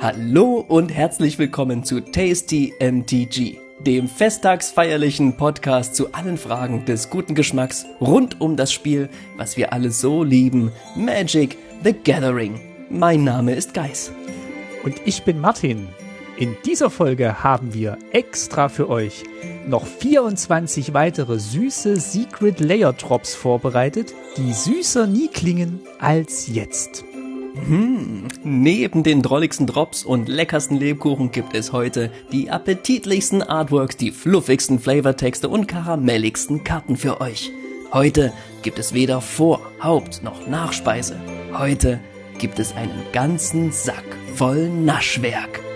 Hallo und herzlich willkommen zu Tasty MTG, dem festtagsfeierlichen Podcast zu allen Fragen des guten Geschmacks rund um das Spiel, was wir alle so lieben, Magic the Gathering. Mein Name ist Geis. Und ich bin Martin. In dieser Folge haben wir extra für euch noch 24 weitere süße Secret Layer Drops vorbereitet, die süßer nie klingen als jetzt. Hm, neben den drolligsten Drops und leckersten Lebkuchen gibt es heute die appetitlichsten Artworks, die fluffigsten Flavortexte und karamelligsten Karten für euch. Heute gibt es weder Vor-, Haupt- noch Nachspeise. Heute gibt es einen ganzen Sack voll Naschwerk.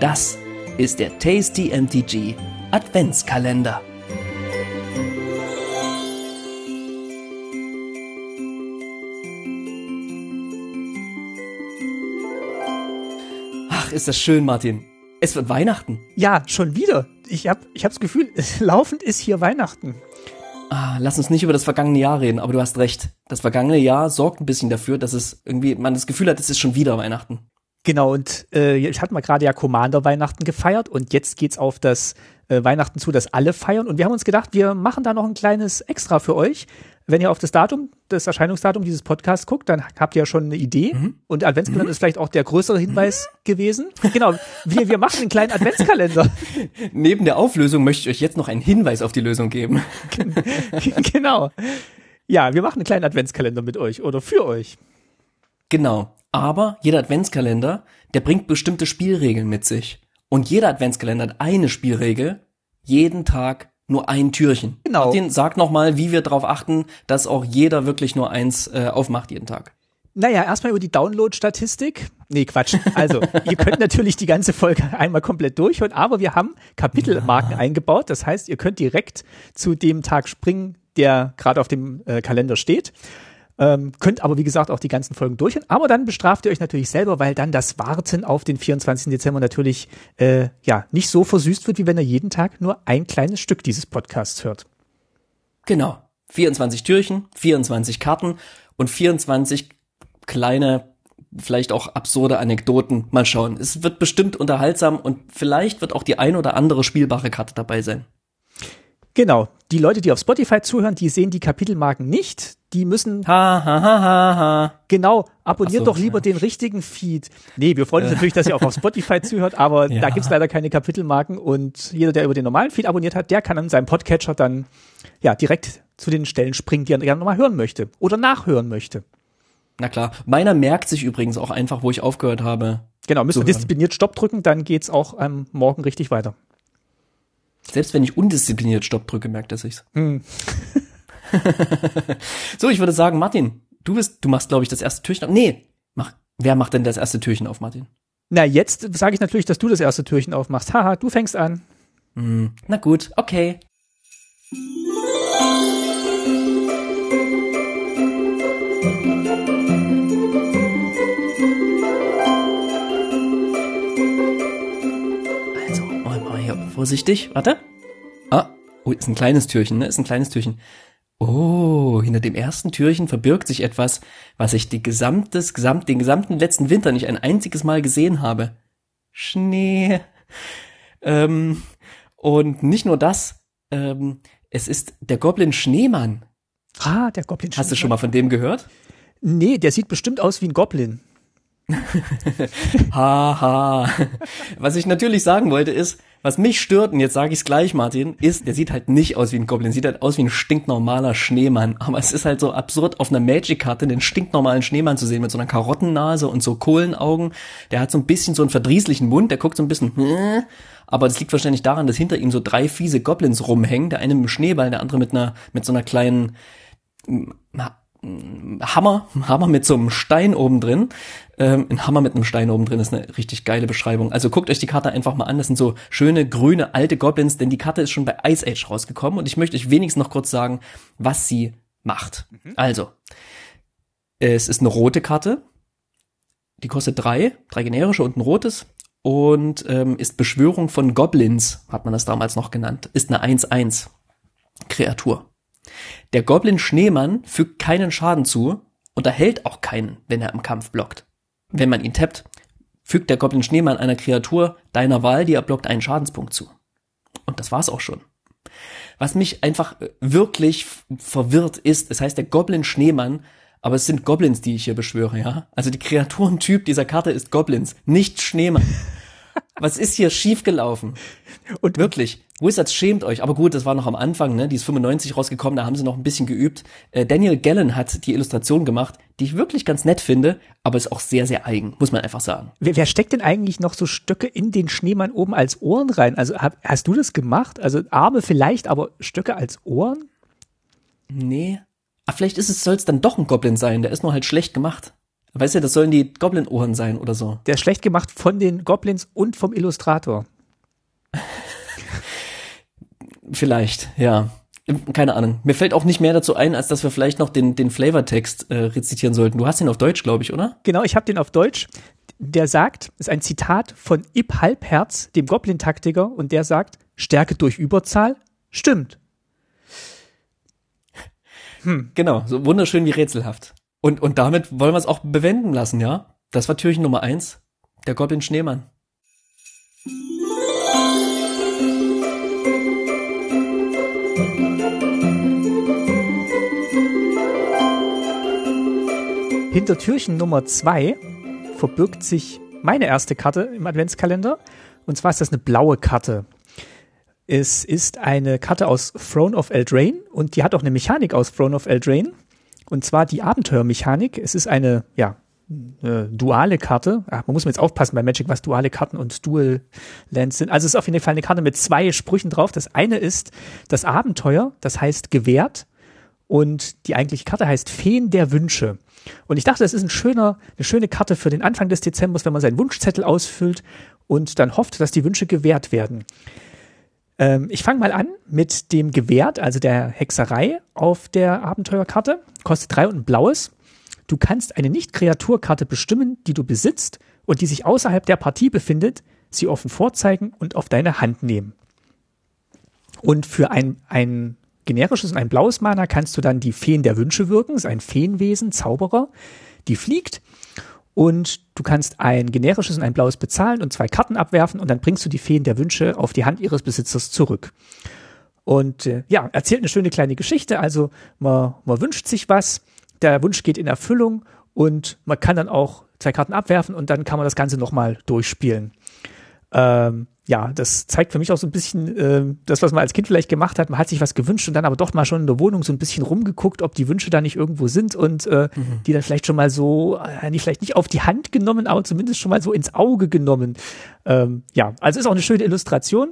Das ist der Tasty MTG Adventskalender. Ach, ist das schön, Martin. Es wird Weihnachten. Ja, schon wieder. Ich habe ich hab das Gefühl, laufend ist hier Weihnachten. Ah, lass uns nicht über das vergangene Jahr reden, aber du hast recht. Das vergangene Jahr sorgt ein bisschen dafür, dass es irgendwie, man das Gefühl hat, es ist schon wieder Weihnachten. Genau, und äh, jetzt hatten wir gerade ja Commander Weihnachten gefeiert und jetzt geht's auf das äh, Weihnachten zu, das alle feiern. Und wir haben uns gedacht, wir machen da noch ein kleines Extra für euch. Wenn ihr auf das Datum, das Erscheinungsdatum dieses Podcasts guckt, dann habt ihr ja schon eine Idee. Mhm. Und Adventskalender mhm. ist vielleicht auch der größere Hinweis mhm. gewesen. Genau, wir, wir machen einen kleinen Adventskalender. Neben der Auflösung möchte ich euch jetzt noch einen Hinweis auf die Lösung geben. genau. Ja, wir machen einen kleinen Adventskalender mit euch oder für euch. Genau. Aber jeder Adventskalender, der bringt bestimmte Spielregeln mit sich. Und jeder Adventskalender hat eine Spielregel, jeden Tag nur ein Türchen. Genau. Martin, sag nochmal, wie wir darauf achten, dass auch jeder wirklich nur eins äh, aufmacht jeden Tag. Naja, erstmal über die Download-Statistik. Nee, Quatsch. Also, ihr könnt natürlich die ganze Folge einmal komplett durchhören, aber wir haben Kapitelmarken ja. eingebaut. Das heißt, ihr könnt direkt zu dem Tag springen, der gerade auf dem äh, Kalender steht. Ähm, könnt aber, wie gesagt, auch die ganzen Folgen durchhören. Aber dann bestraft ihr euch natürlich selber, weil dann das Warten auf den 24. Dezember natürlich äh, ja nicht so versüßt wird, wie wenn ihr jeden Tag nur ein kleines Stück dieses Podcasts hört. Genau. 24 Türchen, 24 Karten und 24 kleine vielleicht auch absurde Anekdoten. Mal schauen. Es wird bestimmt unterhaltsam und vielleicht wird auch die ein oder andere spielbare Karte dabei sein. Genau. Die Leute, die auf Spotify zuhören, die sehen die Kapitelmarken nicht. Die müssen. Ha, ha, ha, ha, ha. Genau. Abonniert so, doch lieber ja. den richtigen Feed. Nee, wir freuen uns natürlich, dass ihr auch auf Spotify zuhört, aber ja. da gibt's leider keine Kapitelmarken und jeder, der über den normalen Feed abonniert hat, der kann an seinem Podcatcher dann ja direkt zu den Stellen springen, die er gerne nochmal hören möchte oder nachhören möchte. Na klar. Meiner merkt sich übrigens auch einfach, wo ich aufgehört habe. Genau, müsst ihr diszipliniert Stopp drücken, dann geht's auch am Morgen richtig weiter. Selbst wenn ich undiszipliniert Stopp drücke, merkt er sich's. Hm. so, ich würde sagen, Martin, du bist, du machst, glaube ich, das erste Türchen auf. Nee, mach, wer macht denn das erste Türchen auf, Martin? Na, jetzt sage ich natürlich, dass du das erste Türchen aufmachst. Haha, du fängst an. Hm, na gut, okay. Vorsichtig, warte. Ah, oh, ist ein kleines Türchen, ne? Ist ein kleines Türchen. Oh, hinter dem ersten Türchen verbirgt sich etwas, was ich die gesamtes, gesamt, den gesamten letzten Winter nicht ein einziges Mal gesehen habe. Schnee. Ähm, und nicht nur das, ähm, es ist der Goblin Schneemann. Ah, der Goblin Schneemann. Hast du schon mal von dem gehört? Nee, der sieht bestimmt aus wie ein Goblin. Haha. ha. Was ich natürlich sagen wollte ist, was mich stört, und jetzt sage ich es gleich, Martin, ist, der sieht halt nicht aus wie ein Goblin, sieht halt aus wie ein stinknormaler Schneemann. Aber es ist halt so absurd, auf einer Magic-Karte den stinknormalen Schneemann zu sehen mit so einer Karottennase und so Kohlenaugen. Der hat so ein bisschen so einen verdrießlichen Mund, der guckt so ein bisschen, hm, aber das liegt wahrscheinlich daran, dass hinter ihm so drei fiese Goblins rumhängen, der eine mit einem Schneeball, der andere mit einer, mit so einer kleinen, Hammer, Hammer mit so einem Stein oben drin. Ähm, ein Hammer mit einem Stein oben drin ist eine richtig geile Beschreibung. Also guckt euch die Karte einfach mal an. Das sind so schöne grüne alte Goblins, denn die Karte ist schon bei Ice Age rausgekommen und ich möchte euch wenigstens noch kurz sagen, was sie macht. Mhm. Also, es ist eine rote Karte. Die kostet drei, drei generische und ein rotes und ähm, ist Beschwörung von Goblins, hat man das damals noch genannt. Ist eine 1-1 Kreatur. Der Goblin Schneemann fügt keinen Schaden zu und er hält auch keinen, wenn er im Kampf blockt. Wenn man ihn tappt, fügt der Goblin Schneemann einer Kreatur deiner Wahl, die er blockt, einen Schadenspunkt zu. Und das war's auch schon. Was mich einfach wirklich verwirrt ist, es heißt der Goblin Schneemann, aber es sind Goblins, die ich hier beschwöre, ja? Also die Kreaturentyp dieser Karte ist Goblins, nicht Schneemann. Was ist hier schiefgelaufen? Und wirklich, Wizards schämt euch. Aber gut, das war noch am Anfang, ne? Die ist 95 rausgekommen, da haben sie noch ein bisschen geübt. Äh, Daniel Gallen hat die Illustration gemacht, die ich wirklich ganz nett finde, aber ist auch sehr, sehr eigen, muss man einfach sagen. Wer, wer steckt denn eigentlich noch so Stöcke in den Schneemann oben als Ohren rein? Also hab, hast du das gemacht? Also Arme vielleicht, aber Stöcke als Ohren? Nee. Ah, vielleicht ist es, soll es dann doch ein Goblin sein, der ist nur halt schlecht gemacht. Weißt du, das sollen die Goblin-Ohren sein oder so. Der ist schlecht gemacht von den Goblins und vom Illustrator. vielleicht, ja. Keine Ahnung. Mir fällt auch nicht mehr dazu ein, als dass wir vielleicht noch den, den Flavortext äh, rezitieren sollten. Du hast den auf Deutsch, glaube ich, oder? Genau, ich habe den auf Deutsch. Der sagt, ist ein Zitat von Ib Halbherz, dem Goblin-Taktiker, und der sagt, Stärke durch Überzahl stimmt. Hm. Genau, so wunderschön wie rätselhaft. Und, und damit wollen wir es auch bewenden lassen, ja? Das war Türchen Nummer eins, der Goblin Schneemann. Hinter Türchen Nummer zwei verbirgt sich meine erste Karte im Adventskalender. Und zwar ist das eine blaue Karte. Es ist eine Karte aus Throne of Eldraine und die hat auch eine Mechanik aus Throne of Eldraine. Und zwar die Abenteuermechanik. Es ist eine, ja, eine duale Karte. Ach, man muss jetzt aufpassen bei Magic, was duale Karten und Dual Lands sind. Also es ist auf jeden Fall eine Karte mit zwei Sprüchen drauf. Das eine ist das Abenteuer, das heißt gewährt. Und die eigentliche Karte heißt Feen der Wünsche. Und ich dachte, das ist ein schöner, eine schöne Karte für den Anfang des Dezembers, wenn man seinen Wunschzettel ausfüllt und dann hofft, dass die Wünsche gewährt werden. Ähm, ich fange mal an mit dem Gewährt, also der Hexerei auf der Abenteuerkarte. Kostet drei und ein blaues. Du kannst eine Nicht-Kreaturkarte bestimmen, die du besitzt und die sich außerhalb der Partie befindet, sie offen vorzeigen und auf deine Hand nehmen. Und für ein, ein generisches und ein blaues Mana kannst du dann die Feen der Wünsche wirken, das ist ein Feenwesen, Zauberer, die fliegt. Und du kannst ein generisches und ein blaues bezahlen und zwei Karten abwerfen und dann bringst du die Feen der Wünsche auf die Hand ihres Besitzers zurück. Und äh, ja, erzählt eine schöne kleine Geschichte. Also man, man wünscht sich was, der Wunsch geht in Erfüllung und man kann dann auch zwei Karten abwerfen und dann kann man das Ganze nochmal durchspielen. Ähm, ja, das zeigt für mich auch so ein bisschen äh, das, was man als Kind vielleicht gemacht hat. Man hat sich was gewünscht und dann aber doch mal schon in der Wohnung so ein bisschen rumgeguckt, ob die Wünsche da nicht irgendwo sind und äh, mhm. die dann vielleicht schon mal so, äh, nicht vielleicht nicht auf die Hand genommen, aber zumindest schon mal so ins Auge genommen. Ähm, ja, also ist auch eine schöne Illustration.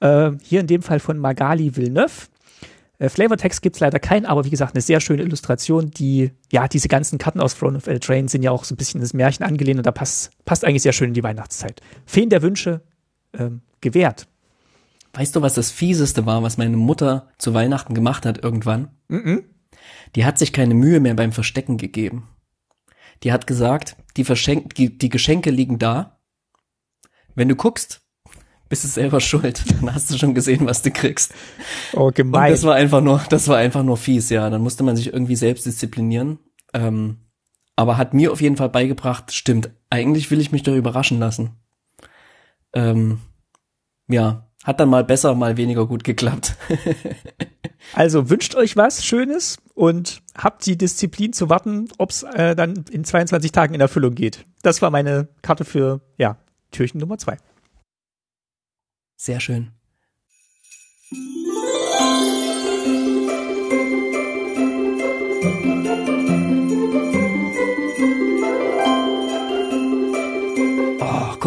Äh, hier in dem Fall von Magali Villeneuve. Äh, Flavortext gibt's leider keinen, aber wie gesagt, eine sehr schöne Illustration, die, ja, diese ganzen Karten aus Throne of Eldraine sind ja auch so ein bisschen das Märchen angelehnt und da passt, passt eigentlich sehr schön in die Weihnachtszeit. Feen der Wünsche, ähm, gewährt. Weißt du, was das Fieseste war, was meine Mutter zu Weihnachten gemacht hat irgendwann? Mm -mm. Die hat sich keine Mühe mehr beim Verstecken gegeben. Die hat gesagt, die, Verschenk die, die Geschenke liegen da. Wenn du guckst, bist du selber schuld. Dann hast du schon gesehen, was du kriegst. Oh, gemein. Und das war einfach nur, das war einfach nur fies, ja. Dann musste man sich irgendwie selbst disziplinieren. Ähm, aber hat mir auf jeden Fall beigebracht, stimmt, eigentlich will ich mich doch überraschen lassen ähm, ja, hat dann mal besser, mal weniger gut geklappt. also wünscht euch was Schönes und habt die Disziplin zu warten, ob es äh, dann in 22 Tagen in Erfüllung geht. Das war meine Karte für, ja, Türchen Nummer zwei. Sehr schön.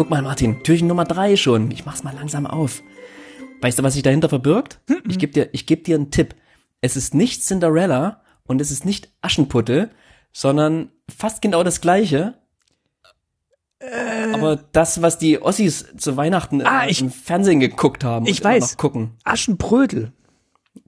guck mal, Martin, Türchen Nummer drei schon. Ich mach's mal langsam auf. Weißt du, was sich dahinter verbirgt? Ich geb dir, ich geb dir einen Tipp. Es ist nicht Cinderella und es ist nicht Aschenputtel, sondern fast genau das gleiche. Äh, aber das, was die Ossis zu Weihnachten ah, ich, im Fernsehen geguckt haben, ich weiß, gucken. Aschenbrödel.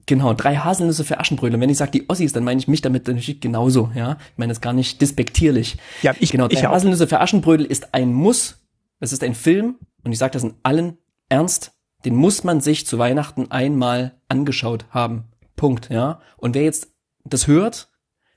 Genau, drei Haselnüsse für Aschenbrödel. Und wenn ich sage die Ossis, dann meine ich mich damit natürlich genauso, ja. Ich meine das gar nicht despektierlich. Ja, ich genau. Drei ich Haselnüsse für Aschenbrödel ist ein Muss es ist ein Film, und ich sage das in allen Ernst, den muss man sich zu Weihnachten einmal angeschaut haben. Punkt, ja. Und wer jetzt das hört,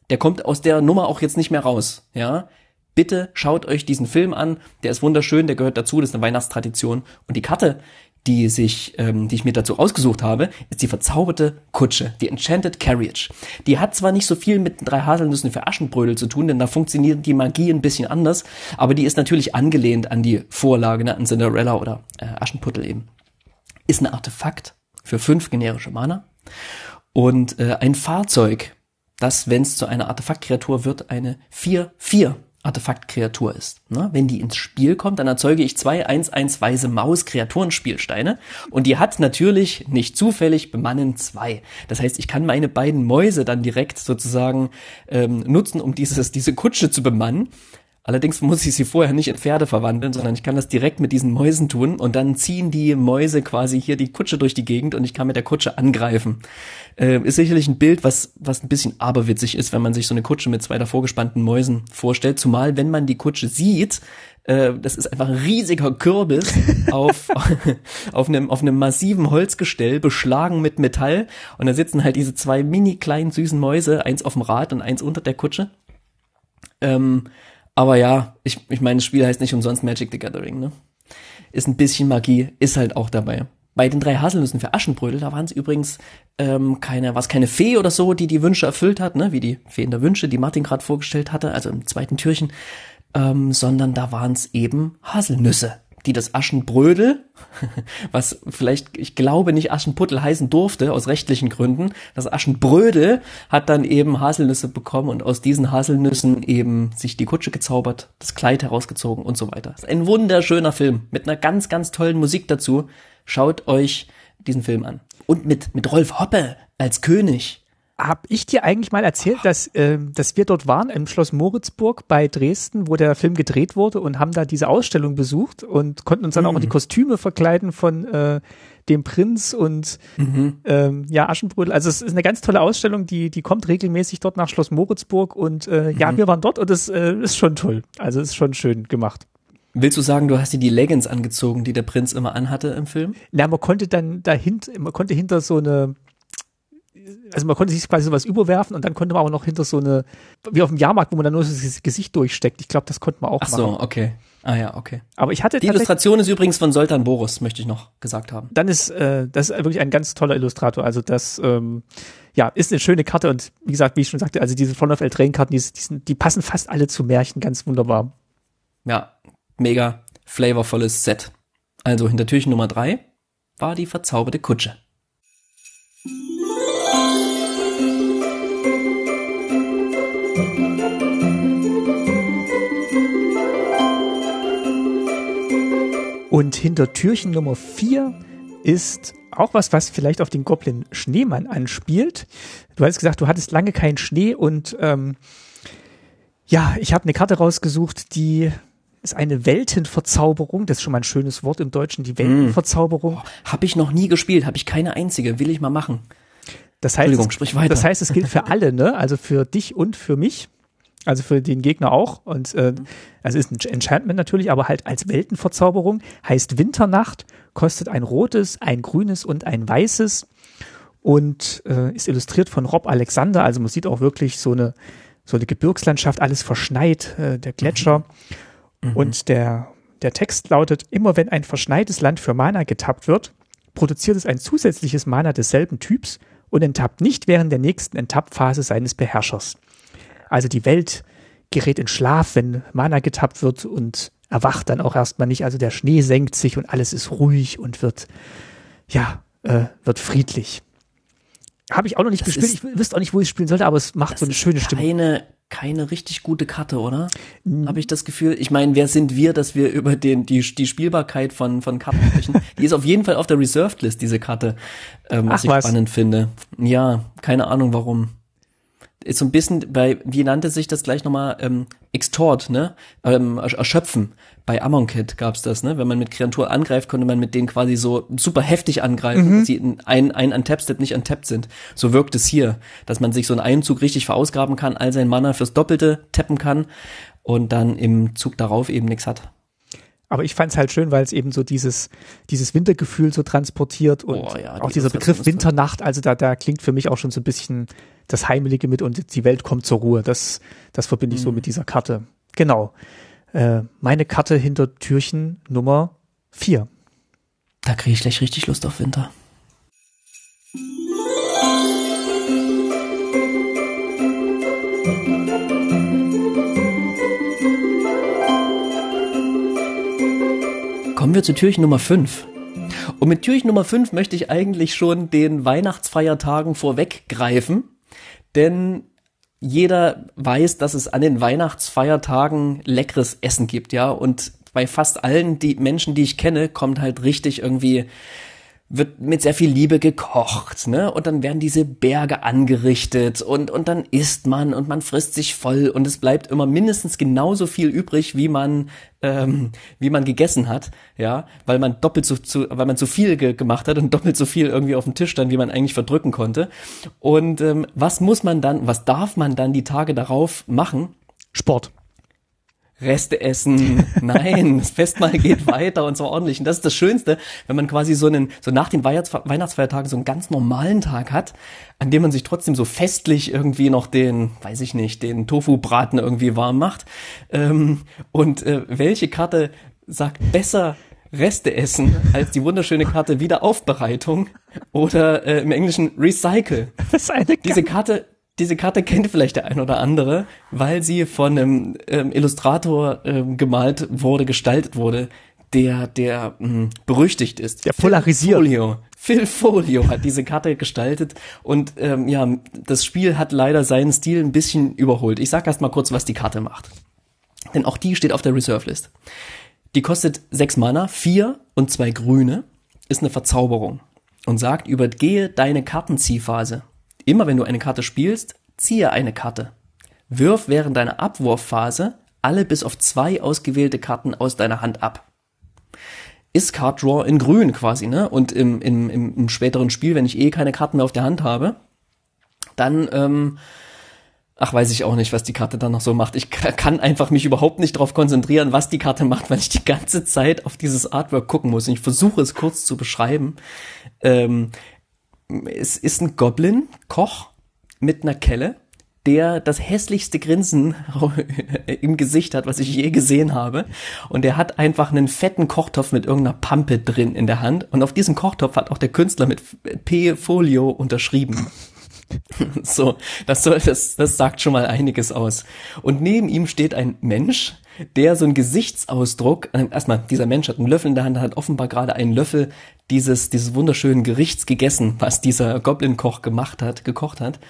Der kommt aus der Nummer auch jetzt nicht mehr raus, ja. Bitte schaut euch diesen Film an, der ist wunderschön, der gehört dazu, das ist eine Weihnachtstradition. Und die Karte, die sich, ähm, die ich mir dazu ausgesucht habe, ist die verzauberte Kutsche, die Enchanted Carriage. Die hat zwar nicht so viel mit drei Haselnüssen für Aschenbrödel zu tun, denn da funktioniert die Magie ein bisschen anders, aber die ist natürlich angelehnt an die Vorlage, ne, an Cinderella oder äh, Aschenputtel eben. Ist ein Artefakt für fünf generische Mana und äh, ein Fahrzeug, das, wenn es zu einer Artefaktkreatur wird, eine 4-4 Artefaktkreatur ist. Ne? Wenn die ins Spiel kommt, dann erzeuge ich zwei 1-1 weise Maus-Kreaturenspielsteine und die hat natürlich nicht zufällig Bemannen zwei. Das heißt, ich kann meine beiden Mäuse dann direkt sozusagen ähm, nutzen, um dieses, diese Kutsche zu bemannen. Allerdings muss ich sie vorher nicht in Pferde verwandeln, sondern ich kann das direkt mit diesen Mäusen tun und dann ziehen die Mäuse quasi hier die Kutsche durch die Gegend und ich kann mit der Kutsche angreifen. Äh, ist sicherlich ein Bild, was, was ein bisschen aberwitzig ist, wenn man sich so eine Kutsche mit zwei davor gespannten Mäusen vorstellt. Zumal, wenn man die Kutsche sieht, äh, das ist einfach ein riesiger Kürbis auf, auf, einem, auf einem massiven Holzgestell, beschlagen mit Metall. Und da sitzen halt diese zwei mini kleinen süßen Mäuse, eins auf dem Rad und eins unter der Kutsche. Ähm, aber ja, ich, ich meine, das Spiel heißt nicht umsonst Magic the Gathering, ne? Ist ein bisschen Magie, ist halt auch dabei. Bei den drei Haselnüssen für Aschenbrödel, da waren es übrigens ähm, keine, was keine Fee oder so, die die Wünsche erfüllt hat, ne, wie die Fee in der Wünsche, die Martin gerade vorgestellt hatte, also im zweiten Türchen, ähm, sondern da waren es eben Haselnüsse die das Aschenbrödel, was vielleicht, ich glaube nicht Aschenputtel heißen durfte, aus rechtlichen Gründen, das Aschenbrödel hat dann eben Haselnüsse bekommen und aus diesen Haselnüssen eben sich die Kutsche gezaubert, das Kleid herausgezogen und so weiter. Ist ein wunderschöner Film mit einer ganz, ganz tollen Musik dazu. Schaut euch diesen Film an. Und mit, mit Rolf Hoppe als König. Hab ich dir eigentlich mal erzählt, dass, äh, dass wir dort waren im Schloss Moritzburg bei Dresden, wo der Film gedreht wurde und haben da diese Ausstellung besucht und konnten uns dann mhm. auch die Kostüme verkleiden von äh, dem Prinz und mhm. ähm, ja, Aschenbrödel. Also es ist eine ganz tolle Ausstellung, die, die kommt regelmäßig dort nach Schloss Moritzburg und äh, mhm. ja, wir waren dort und es äh, ist schon toll. Also es ist schon schön gemacht. Willst du sagen, du hast dir die Leggings angezogen, die der Prinz immer anhatte im Film? Na, man konnte dann dahinter, man konnte hinter so eine also man konnte sich quasi sowas überwerfen und dann konnte man aber noch hinter so eine, wie auf dem Jahrmarkt, wo man dann nur das Gesicht durchsteckt. Ich glaube, das konnte man auch Ach so, machen. okay. Ah ja, okay. Aber ich hatte Die Illustration ist übrigens von Soltan Boris, möchte ich noch gesagt haben. Dann ist äh, das ist wirklich ein ganz toller Illustrator. Also das ähm, ja ist eine schöne Karte und wie gesagt, wie ich schon sagte, also diese Front of El Train Karten, die, die, die passen fast alle zu Märchen, ganz wunderbar. Ja, mega flavorvolles Set. Also hinter Türchen Nummer drei war die verzauberte Kutsche. Und hinter Türchen Nummer 4 ist auch was, was vielleicht auf den Goblin Schneemann anspielt. Du hast gesagt, du hattest lange keinen Schnee und ähm, ja, ich habe eine Karte rausgesucht, die ist eine Weltenverzauberung. Das ist schon mal ein schönes Wort im Deutschen, die Weltenverzauberung. Oh, habe ich noch nie gespielt, habe ich keine einzige, will ich mal machen. Das heißt, Entschuldigung, sprich weiter. Das heißt, es gilt für alle, ne? Also für dich und für mich. Also für den Gegner auch. Und äh, also ist ein Enchantment natürlich, aber halt als Weltenverzauberung. Heißt Winternacht, kostet ein rotes, ein grünes und ein weißes. Und äh, ist illustriert von Rob Alexander. Also man sieht auch wirklich so eine, so eine Gebirgslandschaft, alles verschneit, äh, der Gletscher. Mhm. Und der, der Text lautet, immer wenn ein verschneites Land für Mana getappt wird, produziert es ein zusätzliches Mana desselben Typs und enttappt nicht während der nächsten Enttappphase seines Beherrschers. Also die Welt gerät in Schlaf, wenn Mana getappt wird und erwacht dann auch erstmal nicht. Also der Schnee senkt sich und alles ist ruhig und wird, ja, äh, wird friedlich. Habe ich auch noch nicht das gespielt. Ich wüsste auch nicht, wo ich spielen sollte, aber es macht so eine schöne Stimme. Keine, keine richtig gute Karte, oder? Mhm. Habe ich das Gefühl. Ich meine, wer sind wir, dass wir über den die die Spielbarkeit von von Karten sprechen? die ist auf jeden Fall auf der Reserved List diese Karte, ähm, was Ach, ich was? spannend finde. Ja, keine Ahnung warum ist so ein bisschen bei, wie nannte sich das gleich nochmal, ähm, Extort, ne? Ähm, erschöpfen. Bei Amonkhet gab's das, ne? Wenn man mit Kreaturen angreift, konnte man mit denen quasi so super heftig angreifen, mhm. dass sie in ein, ein Untap-Step nicht untappt sind. So wirkt es hier, dass man sich so in einem Zug richtig verausgaben kann, all sein Mana fürs Doppelte tappen kann und dann im Zug darauf eben nichts hat. Aber ich fand es halt schön, weil es eben so dieses, dieses Wintergefühl so transportiert und Oh ja, auch die dieser Illustration Begriff Winternacht, also da, da klingt für mich auch schon so ein bisschen das Heimelige mit und die Welt kommt zur Ruhe. Das, das verbinde ich Mhm. so mit dieser Karte. Genau. Äh, meine Karte hinter Türchen Nummer vier. Da kriege ich gleich richtig Lust auf Winter. Wir zu Türchen Nummer 5. Und mit Türchen Nummer 5 möchte ich eigentlich schon den Weihnachtsfeiertagen vorweggreifen, denn jeder weiß, dass es an den Weihnachtsfeiertagen leckeres Essen gibt, ja, und bei fast allen die Menschen, die ich kenne, kommt halt richtig irgendwie wird mit sehr viel Liebe gekocht, ne? Und dann werden diese Berge angerichtet und, und dann isst man und man frisst sich voll und es bleibt immer mindestens genauso viel übrig, wie man, ähm, wie man gegessen hat, ja, weil man doppelt so, zu, weil man zu viel ge gemacht hat und doppelt so viel irgendwie auf dem Tisch stand, wie man eigentlich verdrücken konnte. Und ähm, was muss man dann, was darf man dann die Tage darauf machen? Sport. Reste essen. Nein, das Festmahl geht weiter und zwar ordentlich. Und das ist das Schönste, wenn man quasi so einen, so nach den Weihnachts Weihnachtsfeiertagen so einen ganz normalen Tag hat, an dem man sich trotzdem so festlich irgendwie noch den, weiß ich nicht, den Tofu-Braten irgendwie warm macht. Ähm, und äh, welche Karte sagt besser Reste essen als die wunderschöne Karte Wiederaufbereitung oder äh, im Englischen Recycle? Das ist eine Diese Karte, diese Karte kennt vielleicht der ein oder andere, weil sie von einem ähm, Illustrator ähm, gemalt wurde, gestaltet wurde, der, der mh, berüchtigt ist. Der polarisiert. Phil Folio. Phil Folio hat diese Karte gestaltet und ähm, ja, das Spiel hat leider seinen Stil ein bisschen überholt. Ich sag erst mal kurz, was die Karte macht. Denn auch die steht auf der Reserve List. Die kostet sechs Mana, vier und zwei grüne, ist eine Verzauberung und sagt, übergehe deine Kartenziehphase. Immer wenn du eine Karte spielst, ziehe eine Karte. Wirf während deiner Abwurfphase alle bis auf zwei ausgewählte Karten aus deiner Hand ab. Ist Card Draw in grün quasi, ne? Und im, im, im, späteren Spiel, wenn ich eh keine Karten mehr auf der Hand habe, dann, ähm, ach, weiß ich auch nicht, was die Karte dann noch so macht. Ich ka- kann einfach mich überhaupt nicht darauf konzentrieren, was die Karte macht, weil ich die ganze Zeit auf dieses Artwork gucken muss. Und ich versuche es kurz zu beschreiben. Ähm, es ist ein Goblin, Koch, mit einer Kelle, der das hässlichste Grinsen im Gesicht hat, was ich je gesehen habe. Und der hat einfach einen fetten Kochtopf mit irgendeiner Pampe drin in der Hand. Und auf diesem Kochtopf hat auch der Künstler mit P-Folio unterschrieben. So, das soll, das, das sagt schon mal einiges aus. Und neben ihm steht ein Mensch, der so einen Gesichtsausdruck, äh, erstmal, dieser Mensch hat einen Löffel in der Hand, hat offenbar gerade einen Löffel dieses, dieses wunderschönen Gerichts gegessen, was dieser Goblin-Koch gemacht hat, gekocht hat.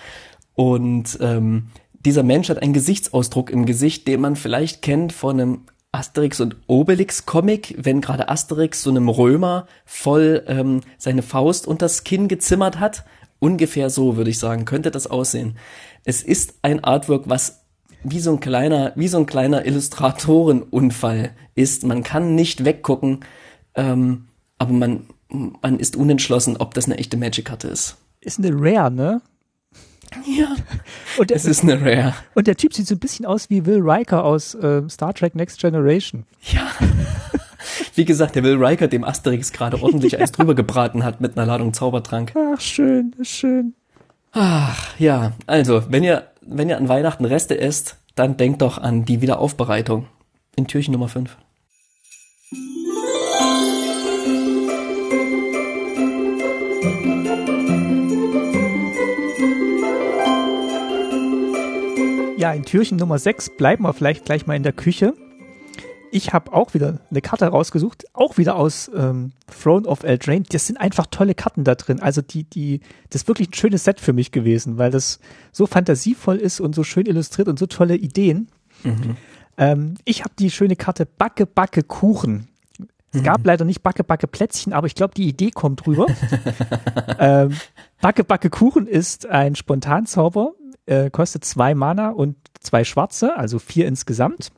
Und ähm, dieser Mensch hat einen Gesichtsausdruck im Gesicht, den man vielleicht kennt von einem Asterix und Obelix Comic, wenn gerade Asterix so einem Römer voll ähm, seine Faust unters Kinn gezimmert hat. Ungefähr so würde ich sagen, könnte das aussehen. Es ist ein Artwork, was wie so ein kleiner, wie so ein kleiner Illustratorenunfall ist. Man kann nicht weggucken, ähm, aber man, man ist unentschlossen, ob das eine echte Magic-Karte ist. Ist eine Rare, ne? Ja, Und der, es ist eine Rare. und der Typ sieht so ein bisschen aus wie Will Riker aus äh, Star Trek Next Generation. Ja. Wie gesagt, der Will Riker dem Asterix gerade ordentlich eins drüber gebraten hat mit einer Ladung Zaubertrank. Ach, schön, schön. Ach, ja. Also, wenn ihr, wenn ihr an Weihnachten Reste esst, dann denkt doch an die Wiederaufbereitung. In Türchen Nummer 5. Ja, in Türchen Nummer 6 bleiben wir vielleicht gleich mal in der Küche. Ich habe auch wieder eine Karte rausgesucht, auch wieder aus ähm, Throne of Eldraine. Das sind einfach tolle Karten da drin. Also die, die, das ist wirklich ein schönes Set für mich gewesen, weil das so fantasievoll ist und so schön illustriert und so tolle Ideen. Ähm, ich habe die schöne Karte Backe, Backe, Kuchen. Es gab leider nicht Backe, Backe, Plätzchen, aber ich glaube, die Idee kommt rüber. ähm, Backe, Backe, Kuchen ist ein Spontanzauber, äh, kostet zwei Mana und zwei schwarze, also vier insgesamt.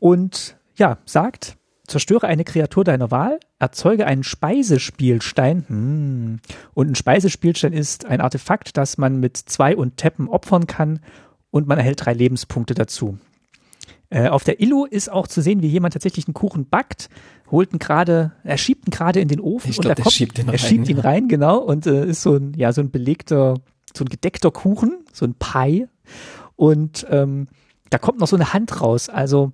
Und ja, sagt, zerstöre eine Kreatur deiner Wahl, erzeuge einen Speisespielstein. Hm. Und ein Speisespielstein ist ein Artefakt, das man mit zwei und Tappen opfern kann und man erhält drei Lebenspunkte dazu. Äh, auf der Illo ist auch zu sehen, wie jemand tatsächlich einen Kuchen backt, holt ihn gerade, er schiebt ihn gerade in den Ofen Ich und glaub, der kommt, schiebt er rein, schiebt ihn rein, genau, und äh, ist so ein, ja, so ein belegter, so ein gedeckter Kuchen, so ein Pie. Und ähm, da kommt noch so eine Hand raus. Also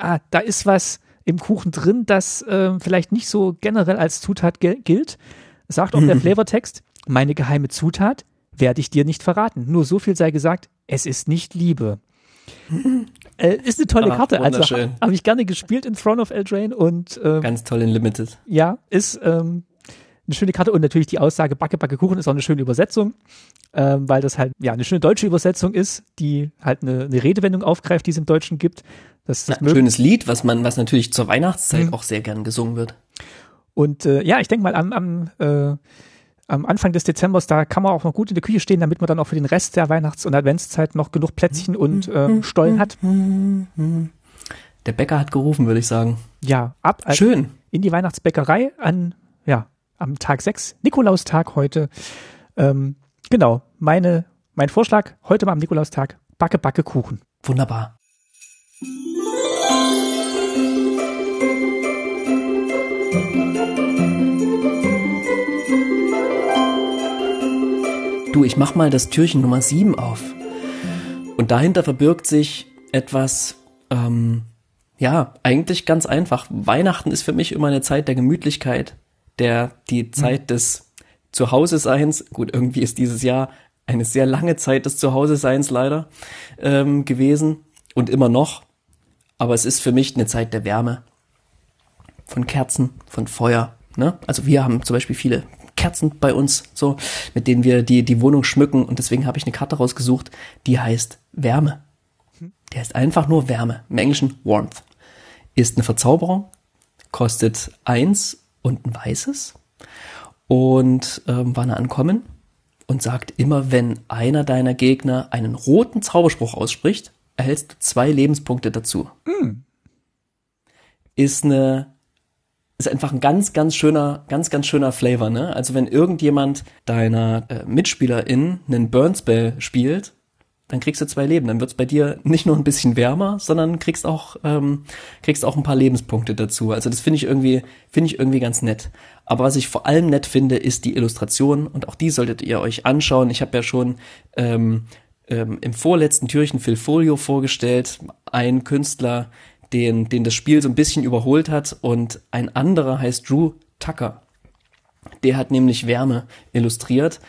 ah, da ist was im Kuchen drin, das ähm, vielleicht nicht so generell als Zutat gel- gilt. Sagt auch der Flavortext, meine geheime Zutat werde ich dir nicht verraten. Nur so viel sei gesagt, es ist nicht Liebe. äh, ist eine tolle Ach, Karte. Also habe ich gerne gespielt in Throne of Eldraine und ähm, Ganz toll in Limited. ja, ist ähm, eine schöne Karte und natürlich die Aussage Backe, Backe, Kuchen ist auch eine schöne Übersetzung, ähm, weil das halt ja eine schöne deutsche Übersetzung ist, die halt eine, eine Redewendung aufgreift, die es im Deutschen gibt. Das, Na, das ein schönes Lied, was man, was natürlich zur Weihnachtszeit Mhm. auch sehr gern gesungen wird. Und äh, ja, ich denke mal, am, am, äh, am Anfang des Dezembers, da kann man auch noch gut in der Küche stehen, damit man dann auch für den Rest der Weihnachts- und Adventszeit noch genug Plätzchen und äh, Stollen hat. Der Bäcker hat gerufen, würde ich sagen. Ja, ab also Schön. in die Weihnachtsbäckerei an, am Tag 6, Nikolaustag heute. Ähm, genau, meine, mein Vorschlag heute mal am Nikolaustag, Backe, Backe, Kuchen. Wunderbar. Du, ich mach mal das Türchen Nummer 7 auf. Und dahinter verbirgt sich etwas, ähm, ja, eigentlich ganz einfach. Weihnachten ist für mich immer eine Zeit der Gemütlichkeit, der, die Zeit des Zuhause-Seins. Gut, irgendwie ist dieses Jahr eine sehr lange Zeit des Zuhause-Seins leider ähm, gewesen und immer noch. Aber es ist für mich eine Zeit der Wärme, von Kerzen, von Feuer. Ne? Also wir haben zum Beispiel viele Kerzen bei uns, so mit denen wir die die Wohnung schmücken und deswegen habe ich eine Karte rausgesucht, die heißt Wärme. Die heißt einfach nur Wärme. Im Englischen Warmth. Ist eine Verzauberung, kostet eins und ein weißes und ähm, war eine Ankommen und sagt immer, wenn einer deiner Gegner einen roten Zauberspruch ausspricht, erhältst du zwei Lebenspunkte dazu. Ist eine ist einfach ein ganz, ganz schöner, ganz, ganz schöner Flavor, ne? Also wenn irgendjemand deiner äh, MitspielerInnen einen Burn-Spell spielt, dann kriegst du zwei Leben. Dann wird's bei dir nicht nur ein bisschen wärmer, sondern kriegst auch, ähm, kriegst auch ein paar Lebenspunkte dazu. Also das finde ich irgendwie, finde ich irgendwie ganz nett. Aber was ich vor allem nett finde, ist die Illustration und auch die solltet ihr euch anschauen. Ich habe ja schon ähm, ähm, im vorletzten Türchen Phil Folio vorgestellt, ein Künstler, den, den das Spiel so ein bisschen überholt hat und ein anderer heißt Drew Tucker. Der hat nämlich Wärme illustriert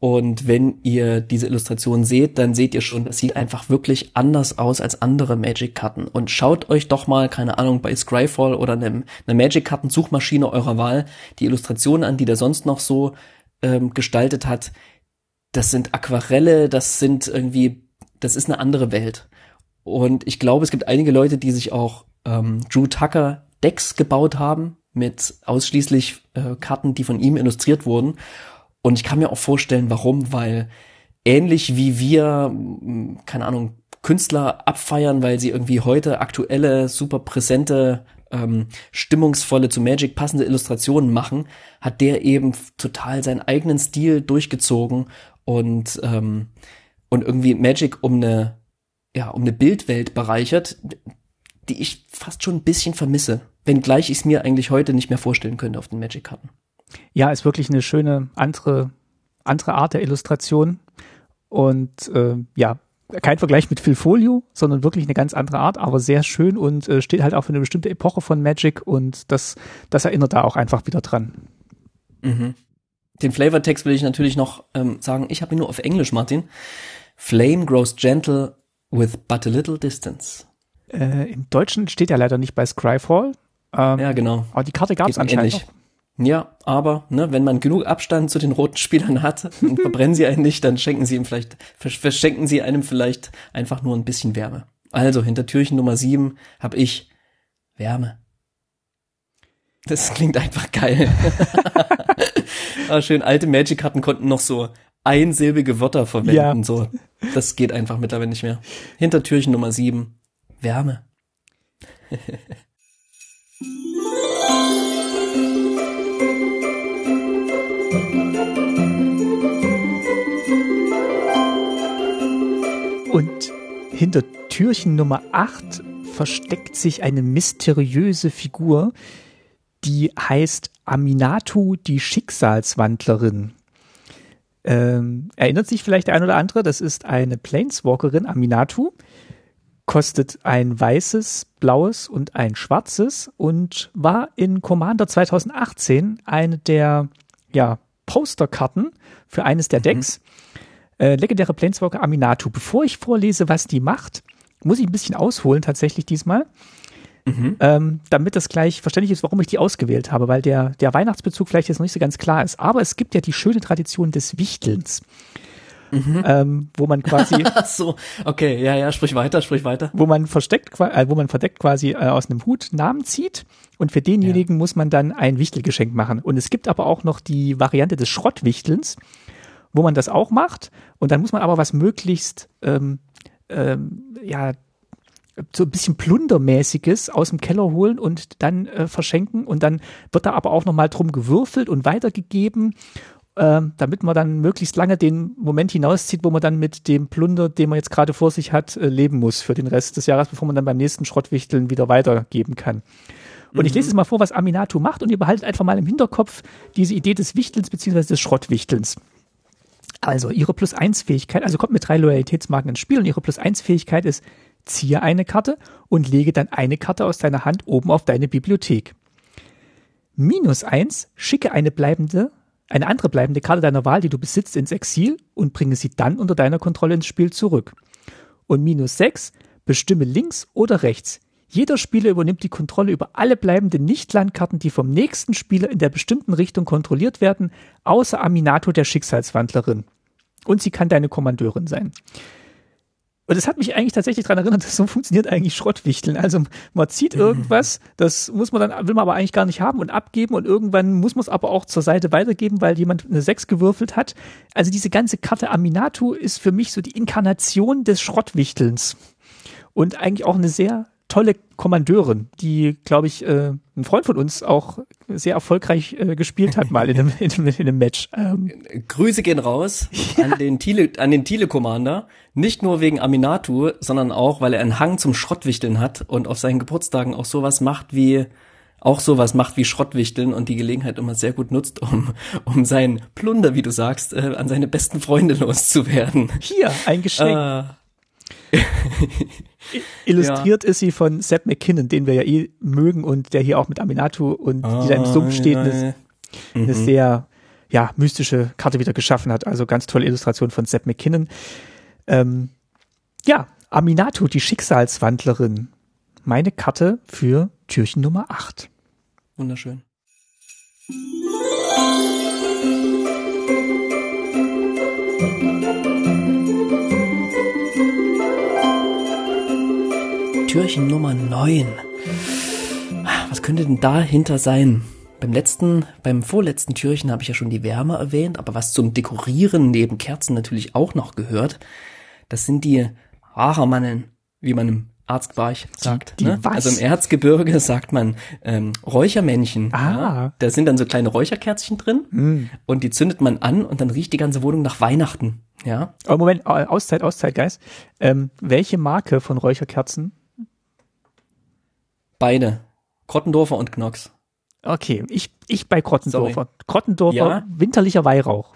und wenn ihr diese Illustration seht, dann seht ihr schon, das sieht einfach wirklich anders aus als andere Magic-Karten. Und schaut euch doch mal, keine Ahnung, bei Scryfall oder einem, einer Magic-Karten-Suchmaschine eurer Wahl die Illustrationen an, die der sonst noch so ähm, gestaltet hat. Das sind Aquarelle, das sind irgendwie, das ist eine andere Welt. Und ich glaube, es gibt einige Leute, die sich auch ähm, Drew Tucker Decks gebaut haben mit ausschließlich äh, Karten, die von ihm illustriert wurden. Und ich kann mir auch vorstellen, warum, weil ähnlich wie wir, mh, keine Ahnung, Künstler abfeiern, weil sie irgendwie heute aktuelle, super präsente, ähm, stimmungsvolle zu Magic passende Illustrationen machen, hat der eben total seinen eigenen Stil durchgezogen und, ähm, und irgendwie Magic um eine, ja, um eine Bildwelt bereichert, die ich fast schon ein bisschen vermisse. Wenngleich ich es mir eigentlich heute nicht mehr vorstellen könnte auf den Magic-Karten. Ja, ist wirklich eine schöne andere, andere Art der Illustration. Und äh, ja, kein Vergleich mit Phil Folio, sondern wirklich eine ganz andere Art, aber sehr schön und äh, steht halt auch für eine bestimmte Epoche von Magic und das, das erinnert da auch einfach wieder dran. Den Flavortext will ich natürlich noch ähm, sagen. Ich habe ihn nur auf Englisch, Martin. Flame grows gentle with but a little distance. Äh, Im Deutschen steht ja leider nicht bei Scryfall, ähm, Ja, genau. aber die Karte gab es anscheinend ähnlich. noch. Ja, aber ne, wenn man genug Abstand zu den roten Spielern hat und verbrennen sie einen nicht, dann schenken sie ihm vielleicht, versch- verschenken sie einem vielleicht einfach nur ein bisschen Wärme. Also hinter Türchen Nummer 7 habe ich Wärme. Das klingt einfach geil. ah, schön, alte Magic-Karten konnten noch so einsilbige Wörter verwenden. Ja. So. Das geht einfach mittlerweile nicht mehr. Hinter Türchen Nummer 7 Wärme. hinter Türchen Nummer 8 versteckt sich eine mysteriöse Figur, die heißt Aminatu, die Schicksalswandlerin. Ähm, erinnert sich vielleicht der ein oder andere, das ist eine Planeswalkerin, Aminatu, kostet ein weißes, blaues und ein schwarzes und war in Commander 2018 eine der ja, Posterkarten für eines der mhm. Decks. Mhm. Äh, legendäre Planeswalker Aminatu. Bevor ich vorlese, was die macht, muss ich ein bisschen ausholen tatsächlich diesmal. Mhm. Ähm, damit das gleich verständlich ist, warum ich die ausgewählt habe, weil der, der Weihnachtsbezug vielleicht jetzt noch nicht so ganz klar ist. Aber es gibt ja die schöne Tradition des Wichtelns. Mhm. Ähm, wo man quasi so okay ja ja sprich weiter sprich weiter wo man versteckt äh, wo man verdeckt quasi äh, aus einem Hut Namen zieht und für denjenigen ja. muss man dann ein Wichtelgeschenk machen und es gibt aber auch noch die Variante des Schrottwichtelns wo man das auch macht und dann muss man aber was möglichst ähm, ähm, ja so ein bisschen Plundermäßiges aus dem Keller holen und dann äh, verschenken und dann wird da aber auch nochmal drum gewürfelt und weitergegeben, äh, damit man dann möglichst lange den Moment hinauszieht, wo man dann mit dem Plunder, den man jetzt gerade vor sich hat, äh, leben muss für den Rest des Jahres, bevor man dann beim nächsten Schrottwichteln wieder weitergeben kann. Und mhm. ich lese jetzt mal vor, was Aminato macht und ihr behaltet einfach mal im Hinterkopf diese Idee des Wichtelns beziehungsweise des Schrottwichtelns. Also ihre Plus-1-Fähigkeit, also kommt mit drei Loyalitätsmarken ins Spiel und ihre Plus-1-Fähigkeit ist, ziehe eine Karte und lege dann eine Karte aus deiner Hand oben auf deine Bibliothek. Minus eins, schicke eine bleibende, eine andere bleibende Karte deiner Wahl, die du besitzt, ins Exil und bringe sie dann unter deiner Kontrolle ins Spiel zurück. Und minus sechs, bestimme links oder rechts. Jeder Spieler übernimmt die Kontrolle über alle bleibenden Nicht-Landkarten, die vom nächsten Spieler in der bestimmten Richtung kontrolliert werden, außer Aminato der Schicksalswandlerin. Und sie kann deine Kommandeurin sein. Und es hat mich eigentlich tatsächlich daran erinnert, dass so funktioniert eigentlich Schrottwichteln. Also man zieht mhm. irgendwas, das muss man dann, will man aber eigentlich gar nicht haben und abgeben und irgendwann muss man es aber auch zur Seite weitergeben, weil jemand eine 6 gewürfelt hat. Also diese ganze Karte Aminatu ist für mich so die Inkarnation des Schrottwichtelns. Und eigentlich auch eine sehr tolle Kommandeurin, die, glaube ich, äh, ein Freund von uns auch sehr erfolgreich äh, gespielt hat mal in einem, in einem, in einem Match. Ähm, Grüße gehen raus ja. an den Thiele, an den Thiele Commander. Nicht nur wegen Aminatu, sondern auch, weil er einen Hang zum Schrottwichteln hat und auf seinen Geburtstagen auch sowas macht wie auch sowas macht wie Schrottwichteln und die Gelegenheit immer sehr gut nutzt, um, um seinen Plunder, wie du sagst, äh, an seine besten Freunde loszuwerden. Hier, ein Geschenk. Äh, Illustriert ja. ist sie von Sepp McKinnon, den wir ja eh mögen und der hier auch mit Aminatu und ah, die da im Sumpf steht, ja, eine, mhm. eine sehr ja, mystische Karte wieder geschaffen hat. Also ganz tolle Illustration von Sepp McKinnon. Ähm, ja, Aminatu, die Schicksalswandlerin. Meine Karte für Türchen Nummer 8. Wunderschön. Türchen Nummer 9. Was könnte denn dahinter sein? Beim letzten, beim vorletzten Türchen habe ich ja schon die Wärme erwähnt, aber was zum Dekorieren neben Kerzen natürlich auch noch gehört, das sind die Haarmanneln, wie man im Arztbarch sagt. Die, die ne? Also im Erzgebirge sagt man ähm, Räuchermännchen. Ah. Ja? Da sind dann so kleine Räucherkerzchen drin mm. und die zündet man an und dann riecht die ganze Wohnung nach Weihnachten. Ja. Aber Moment, Auszeit, Auszeit, Guys. Ähm, welche Marke von Räucherkerzen Beide. Krottendorfer und Knox. Okay, ich, ich bei Krottendorfer. Sorry. Krottendorfer, ja. winterlicher Weihrauch.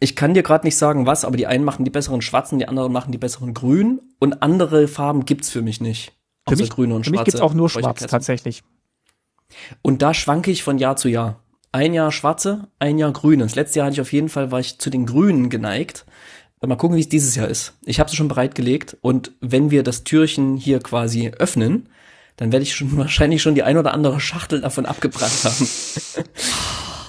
Ich kann dir gerade nicht sagen, was, aber die einen machen die besseren schwarzen, die anderen machen die besseren grün und andere Farben gibt's für mich nicht. Für mich, grüne und für mich gibt's auch nur schwarz tatsächlich. Und da schwanke ich von Jahr zu Jahr. Ein Jahr schwarze, ein Jahr grüne. Das letzte Jahr hatte ich auf jeden Fall, war ich zu den grünen geneigt. Mal gucken, wie es dieses Jahr ist. Ich habe sie schon bereitgelegt und wenn wir das Türchen hier quasi öffnen, dann werde ich schon wahrscheinlich schon die ein oder andere Schachtel davon abgebrannt haben.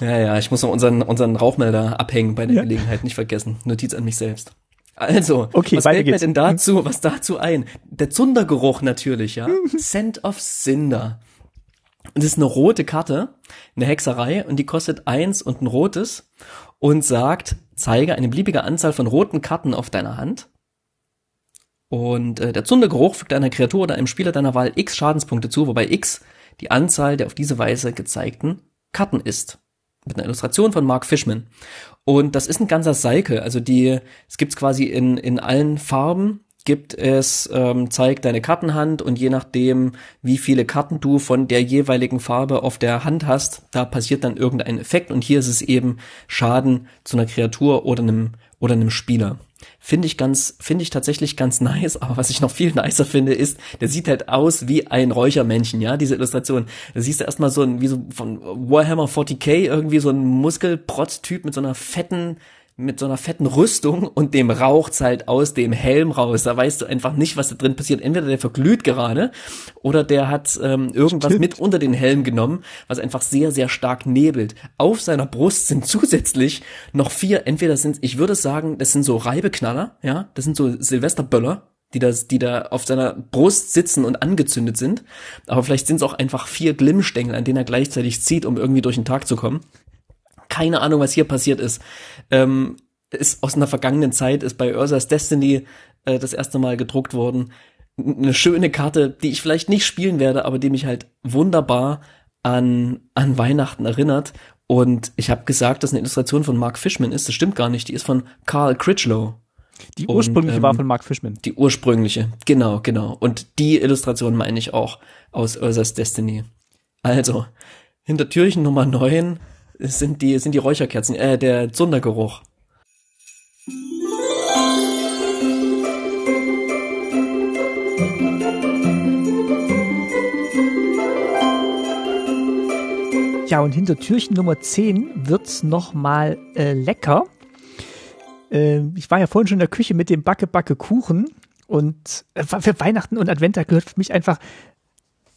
ja, ja, ich muss noch unseren, unseren Rauchmelder abhängen bei der ja. Gelegenheit, nicht vergessen. Notiz an mich selbst. Also, okay, was fällt mir denn dazu, was dazu ein? Der Zundergeruch natürlich, ja. Scent of Cinder. Das ist eine rote Karte, eine Hexerei, und die kostet eins und ein rotes und sagt, zeige eine beliebige Anzahl von roten Karten auf deiner Hand und äh, der Zundergeruch fügt einer Kreatur oder einem Spieler deiner Wahl x Schadenspunkte zu, wobei x die Anzahl der auf diese Weise gezeigten Karten ist. Mit einer Illustration von Mark Fishman. Und das ist ein ganzer Cycle. Also die, es gibt's quasi in, in allen Farben gibt es ähm, zeig deine Kartenhand und je nachdem, wie viele Karten du von der jeweiligen Farbe auf der Hand hast, da passiert dann irgendein Effekt und hier ist es eben Schaden zu einer Kreatur oder einem oder einem Spieler. Finde ich ganz, finde ich tatsächlich ganz nice, aber was ich noch viel nicer finde, ist, der sieht halt aus wie ein Räuchermännchen, ja, diese Illustration. Da siehst du erstmal so ein, wie so von Warhammer 40k irgendwie so ein Muskelprotz-Typ mit so einer fetten, mit so einer fetten Rüstung und dem raucht's halt aus dem Helm raus. Da weißt du einfach nicht, was da drin passiert. Entweder der verglüht gerade oder der hat ähm, irgendwas Stimmt. mit unter den Helm genommen, was einfach sehr, sehr stark nebelt. Auf seiner Brust sind zusätzlich noch vier, entweder sind, ich würde sagen, das sind so Reibeknaller, ja, das sind so Silvesterböller, die das, die da auf seiner Brust sitzen und angezündet sind. Aber vielleicht sind es auch einfach vier Glimmstängel, an denen er gleichzeitig zieht, um irgendwie durch den Tag zu kommen. Keine Ahnung, was hier passiert ist. Ähm, ist aus einer vergangenen Zeit, ist bei Ursa's Destiny äh, das erste Mal gedruckt worden. N- Eine schöne Karte, die ich vielleicht nicht spielen werde, aber die mich halt wunderbar an, an Weihnachten erinnert. Und ich habe gesagt, dass eine Illustration von Mark Fishman ist. Das stimmt gar nicht. Die ist von Carl Critchlow. Die Und, ursprüngliche ähm, war von Mark Fishman. Die ursprüngliche. Genau, genau. Und die Illustration meine ich auch aus Ursa's Destiny. Also, hinter Türchen Nummer 9 sind die, sind die Räucherkerzen, äh, der Zundergeruch. Ja, und hinter Türchen Nummer 10 wird's noch mal äh, lecker. Äh, ich war ja vorhin schon in der Küche mit dem Backe Backe Kuchen und äh, für Weihnachten und Advent da gehört für mich einfach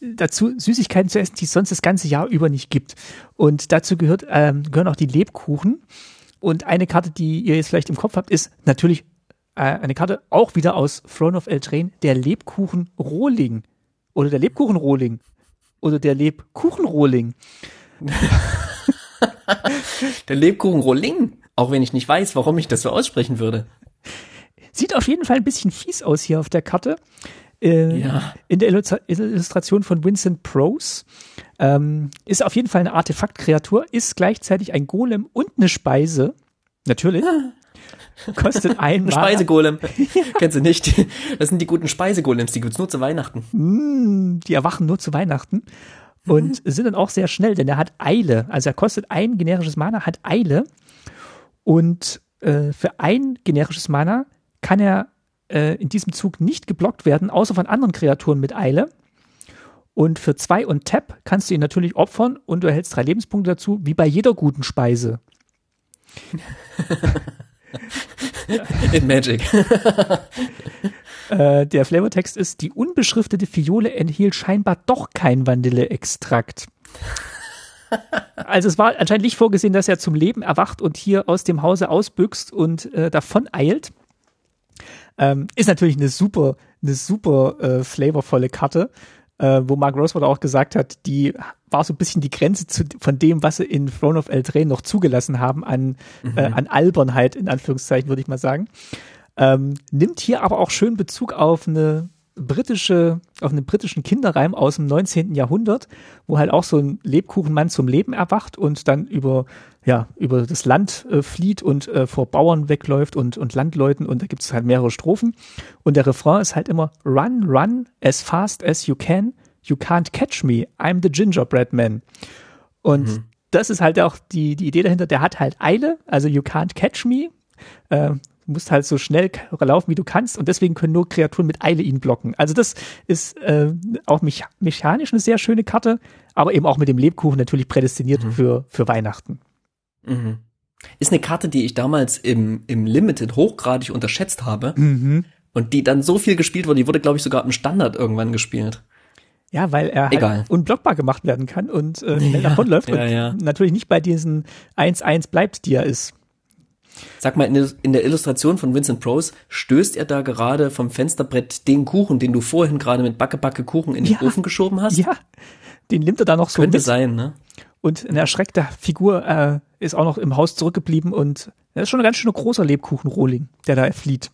dazu Süßigkeiten zu essen, die es sonst das ganze Jahr über nicht gibt. Und dazu gehört ähm, gehören auch die Lebkuchen. Und eine Karte, die ihr jetzt vielleicht im Kopf habt, ist natürlich äh, eine Karte auch wieder aus Throne of Eldraine, der Lebkuchen Rohling oder der Lebkuchen Rohling oder der Lebkuchen Rohling. Der Lebkuchen Rolling. Auch wenn ich nicht weiß, warum ich das so aussprechen würde. Sieht auf jeden Fall ein bisschen fies aus hier auf der Karte. Äh, Ja. In der Illustra- Illustration von Vincent Prose. Ähm, ist auf jeden Fall eine Artefaktkreatur, ist gleichzeitig ein Golem und eine Speise. Natürlich. Kostet ein Ein. Speisegolem. Kennst du nicht? Das sind die guten Speisegolems, die gibt's nur zu Weihnachten. Mm, die erwachen nur zu Weihnachten. Und sind dann auch sehr schnell, denn er hat Eile. Also er kostet ein generisches Mana, hat Eile. Und äh, für ein generisches Mana kann er äh, in diesem Zug nicht geblockt werden, außer von anderen Kreaturen mit Eile. Und für zwei und Tap kannst du ihn natürlich opfern und du erhältst drei Lebenspunkte dazu, wie bei jeder guten Speise. In Magic. Äh, der Flavortext ist, die unbeschriftete Fiole enthielt scheinbar doch kein Vanilleextrakt. Also es war anscheinend nicht vorgesehen, dass er zum Leben erwacht und hier aus dem Hause ausbüchst und äh, davon eilt. Ähm, ist natürlich eine super, eine super äh, flavorvolle Karte, äh, wo Mark Rosewater auch gesagt hat, die war so ein bisschen die Grenze zu, von dem, was sie in Throne of Eldraine noch zugelassen haben an, äh, an Albernheit, in Anführungszeichen, würde ich mal sagen. Ähm, nimmt hier aber auch schön Bezug auf eine britische, auf einen britischen Kinderreim aus dem 19. Jahrhundert, wo halt auch so ein Lebkuchenmann zum Leben erwacht und dann über, ja, über das Land äh, flieht und äh, vor Bauern wegläuft und, und Landleuten und da gibt es halt mehrere Strophen. Und der Refrain ist halt immer Run, run as fast as you can. You can't catch me. I'm the gingerbread man. Und das ist halt auch die, die Idee dahinter. Der hat halt Eile, also you can't catch me. Äh, musst halt so schnell laufen, wie du kannst und deswegen können nur Kreaturen mit Eile ihn blocken. Also das ist äh, auch mecha mechanisch eine sehr schöne Karte, aber eben auch mit dem Lebkuchen natürlich prädestiniert für, für Weihnachten. Mhm. Ist eine Karte, die ich damals im, im Limited hochgradig unterschätzt habe Mhm. und die dann so viel gespielt wurde, die wurde, glaube ich, sogar im Standard irgendwann gespielt. Ja, weil er Egal. halt unblockbar gemacht werden kann und äh, schnell Ja, davonläuft ja, und ja. natürlich nicht bei diesen 1-1 bleibt, die er ist. Sag mal, in der, Illustration von Vincent Prose stößt er da gerade vom Fensterbrett den Kuchen, den du vorhin gerade mit Backe Backe Kuchen in den Ja. Ofen geschoben hast? Ja, den nimmt er da noch so Könnte mit. sein, ne? Und eine erschreckte Figur äh, ist auch noch im Haus zurückgeblieben und das ist schon ein ganz schöner großer Lebkuchenrohling, der da flieht.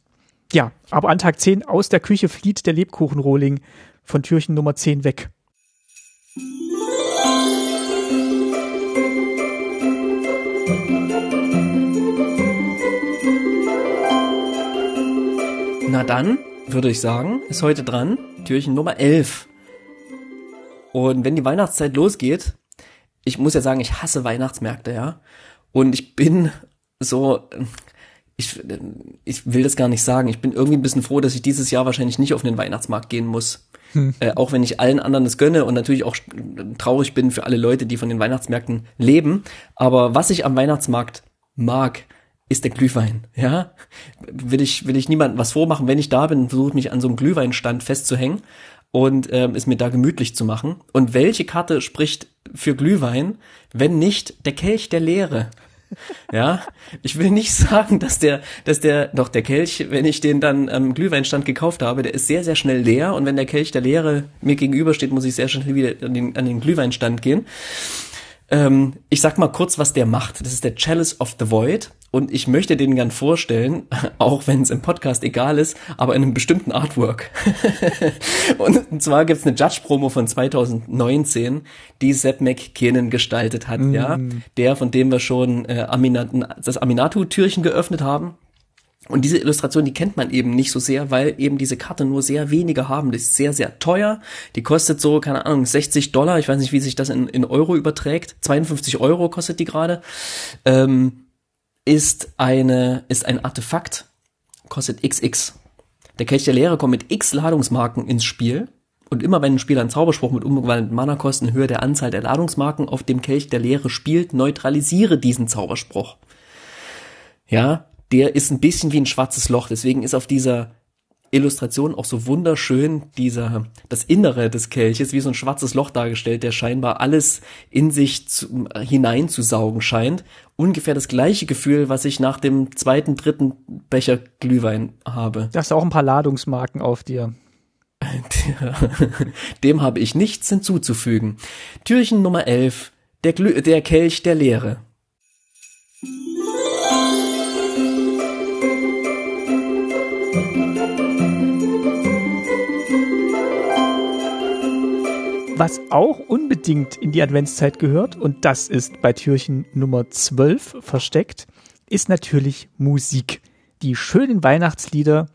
Ja, aber an Tag 10 aus der Küche flieht der Lebkuchenrohling von Türchen Nummer 10 weg. Na dann, würde ich sagen, ist heute dran. Türchen Nummer 11. Und wenn die Weihnachtszeit losgeht, ich muss ja sagen, ich hasse Weihnachtsmärkte, ja. Und ich bin so, ich, ich will das gar nicht sagen. Ich bin irgendwie ein bisschen froh, dass ich dieses Jahr wahrscheinlich nicht auf den Weihnachtsmarkt gehen muss. Hm. Äh, auch wenn ich allen anderen das gönne und natürlich auch traurig bin für alle Leute, die von den Weihnachtsmärkten leben. Aber was ich am Weihnachtsmarkt mag, ist der Glühwein, ja. Will ich, will ich niemandem was vormachen. Wenn ich da bin, versuche mich an so einem Glühweinstand festzuhängen und ähm, es mir da gemütlich zu machen. Und welche Karte spricht für Glühwein, wenn nicht der Kelch der Leere? Ja, ich will nicht sagen, dass der, dass der, doch der Kelch, wenn ich den dann am Glühweinstand gekauft habe, der ist sehr, sehr schnell leer und wenn der Kelch der Leere mir gegenübersteht, muss ich sehr schnell wieder an den, an den Glühweinstand gehen. Ähm, ich sag mal kurz, was der macht. Das ist der Chalice of the Void und ich möchte den gern vorstellen, auch wenn es im Podcast egal ist, aber in einem bestimmten Artwork. und zwar gibt's eine Judge-Promo von 2019, die Sepp McKinnon gestaltet hat, mm. ja. Der, von dem wir schon äh, Aminat das Aminatu-Türchen geöffnet haben. Und diese Illustration, die kennt man eben nicht so sehr, weil eben diese Karte nur sehr wenige haben. Die ist sehr, sehr teuer. Die kostet so, keine Ahnung, 60 Dollar. Ich weiß nicht, wie sich das in, in Euro überträgt. 52 Euro kostet die gerade. Ähm, ist eine, ist ein Artefakt. Kostet XX. Der Kelch der Lehre kommt mit X Ladungsmarken ins Spiel. Und immer wenn ein Spieler einen Zauberspruch mit umgewandelten Mana-Kosten Höhe der Anzahl der Ladungsmarken auf dem Kelch der Lehre spielt, neutralisiere diesen Zauberspruch. Ja, der ist ein bisschen wie ein schwarzes Loch. Deswegen ist auf dieser Illustration auch so wunderschön dieser, das Innere des Kelches wie so ein schwarzes Loch dargestellt, der scheinbar alles in sich zu, hineinzusaugen scheint. Ungefähr das gleiche Gefühl, was ich nach dem zweiten, dritten Becher Glühwein habe. Da hast du auch ein paar Ladungsmarken auf dir. Dem habe ich nichts hinzuzufügen. Türchen Nummer 11, der, Glü der Kelch der Leere. Was auch unbedingt in die Adventszeit gehört, und das ist bei Türchen Nummer 12 versteckt, ist natürlich Musik. Die schönen Weihnachtslieder.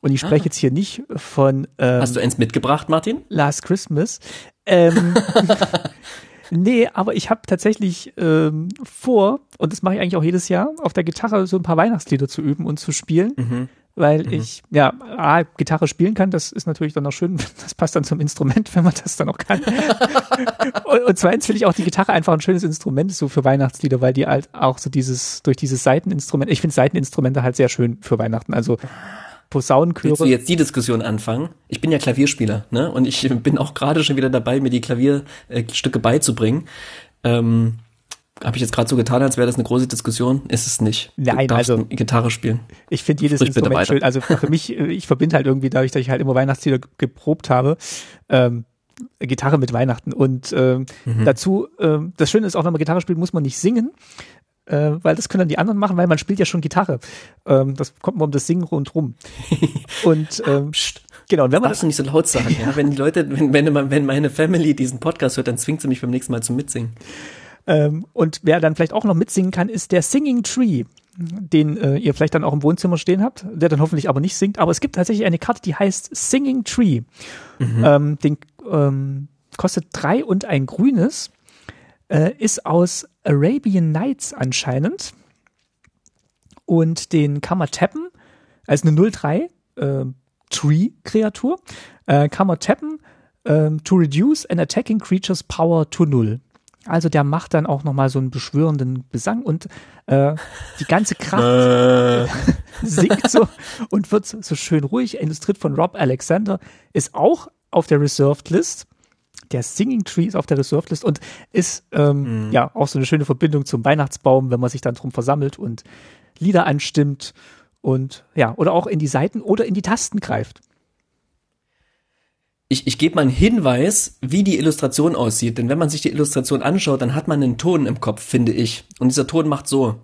Und ich spreche ah. jetzt hier nicht von. Ähm, Hast du eins mitgebracht, Martin? Last Christmas. Ähm, nee, aber ich habe tatsächlich ähm, vor, und das mache ich eigentlich auch jedes Jahr, auf der Gitarre so ein paar Weihnachtslieder zu üben und zu spielen. Mhm weil mhm. ich ja A, Gitarre spielen kann, das ist natürlich dann auch schön, das passt dann zum Instrument, wenn man das dann auch kann. und, und zweitens finde ich auch die Gitarre einfach ein schönes Instrument so für Weihnachtslieder, weil die halt auch so dieses durch dieses Seiteninstrument, ich finde Seiteninstrumente halt sehr schön für Weihnachten, also Posaunenchöre. Willst du jetzt die Diskussion anfangen? Ich bin ja Klavierspieler, ne? Und ich bin auch gerade schon wieder dabei, mir die Klavierstücke beizubringen. Ähm, habe ich jetzt gerade so getan, als wäre das eine große Diskussion? Ist es nicht. Nein, also Gitarre spielen. Ich finde jedes Sprich Instrument schön. Also für mich, ich verbinde halt irgendwie dadurch, dass ich halt immer Weihnachtslieder geprobt habe, ähm, Gitarre mit Weihnachten. Und ähm, mhm. dazu, ähm, das Schöne ist auch, wenn man Gitarre spielt, muss man nicht singen. Äh, weil das können dann die anderen machen, weil man spielt ja schon Gitarre. Ähm, das kommt man um das Singen rundrum. Und ähm, Psst. Genau, und wenn man das nicht so laut sagen, ja, wenn die Leute, wenn, wenn, wenn meine Family diesen Podcast hört, dann zwingt sie mich beim nächsten Mal zum Mitsingen. Ähm, und wer dann vielleicht auch noch mitsingen kann, ist der Singing Tree den äh, ihr vielleicht dann auch im Wohnzimmer stehen habt, der dann hoffentlich aber nicht singt. Aber es gibt tatsächlich eine Karte, die heißt Singing Tree. Mhm. Ähm, den ähm, kostet drei und ein grünes, äh, ist aus Arabian Nights anscheinend. Und den kann man tappen, als eine 03 äh, Tree-Kreatur, äh, kann man tappen äh, to reduce an attacking creature's power to null. Also der macht dann auch nochmal so einen beschwörenden Besang und äh, die ganze Kraft singt so und wird so, so schön ruhig. Illustriert von Rob Alexander ist auch auf der Reserved List. Der Singing Tree ist auf der Reserved List und ist ähm, mhm. ja auch so eine schöne Verbindung zum Weihnachtsbaum, wenn man sich dann drum versammelt und Lieder anstimmt und ja, oder auch in die Seiten oder in die Tasten greift ich, ich gebe mal einen Hinweis, wie die Illustration aussieht. Denn wenn man sich die Illustration anschaut, dann hat man einen Ton im Kopf, finde ich. Und dieser Ton macht so.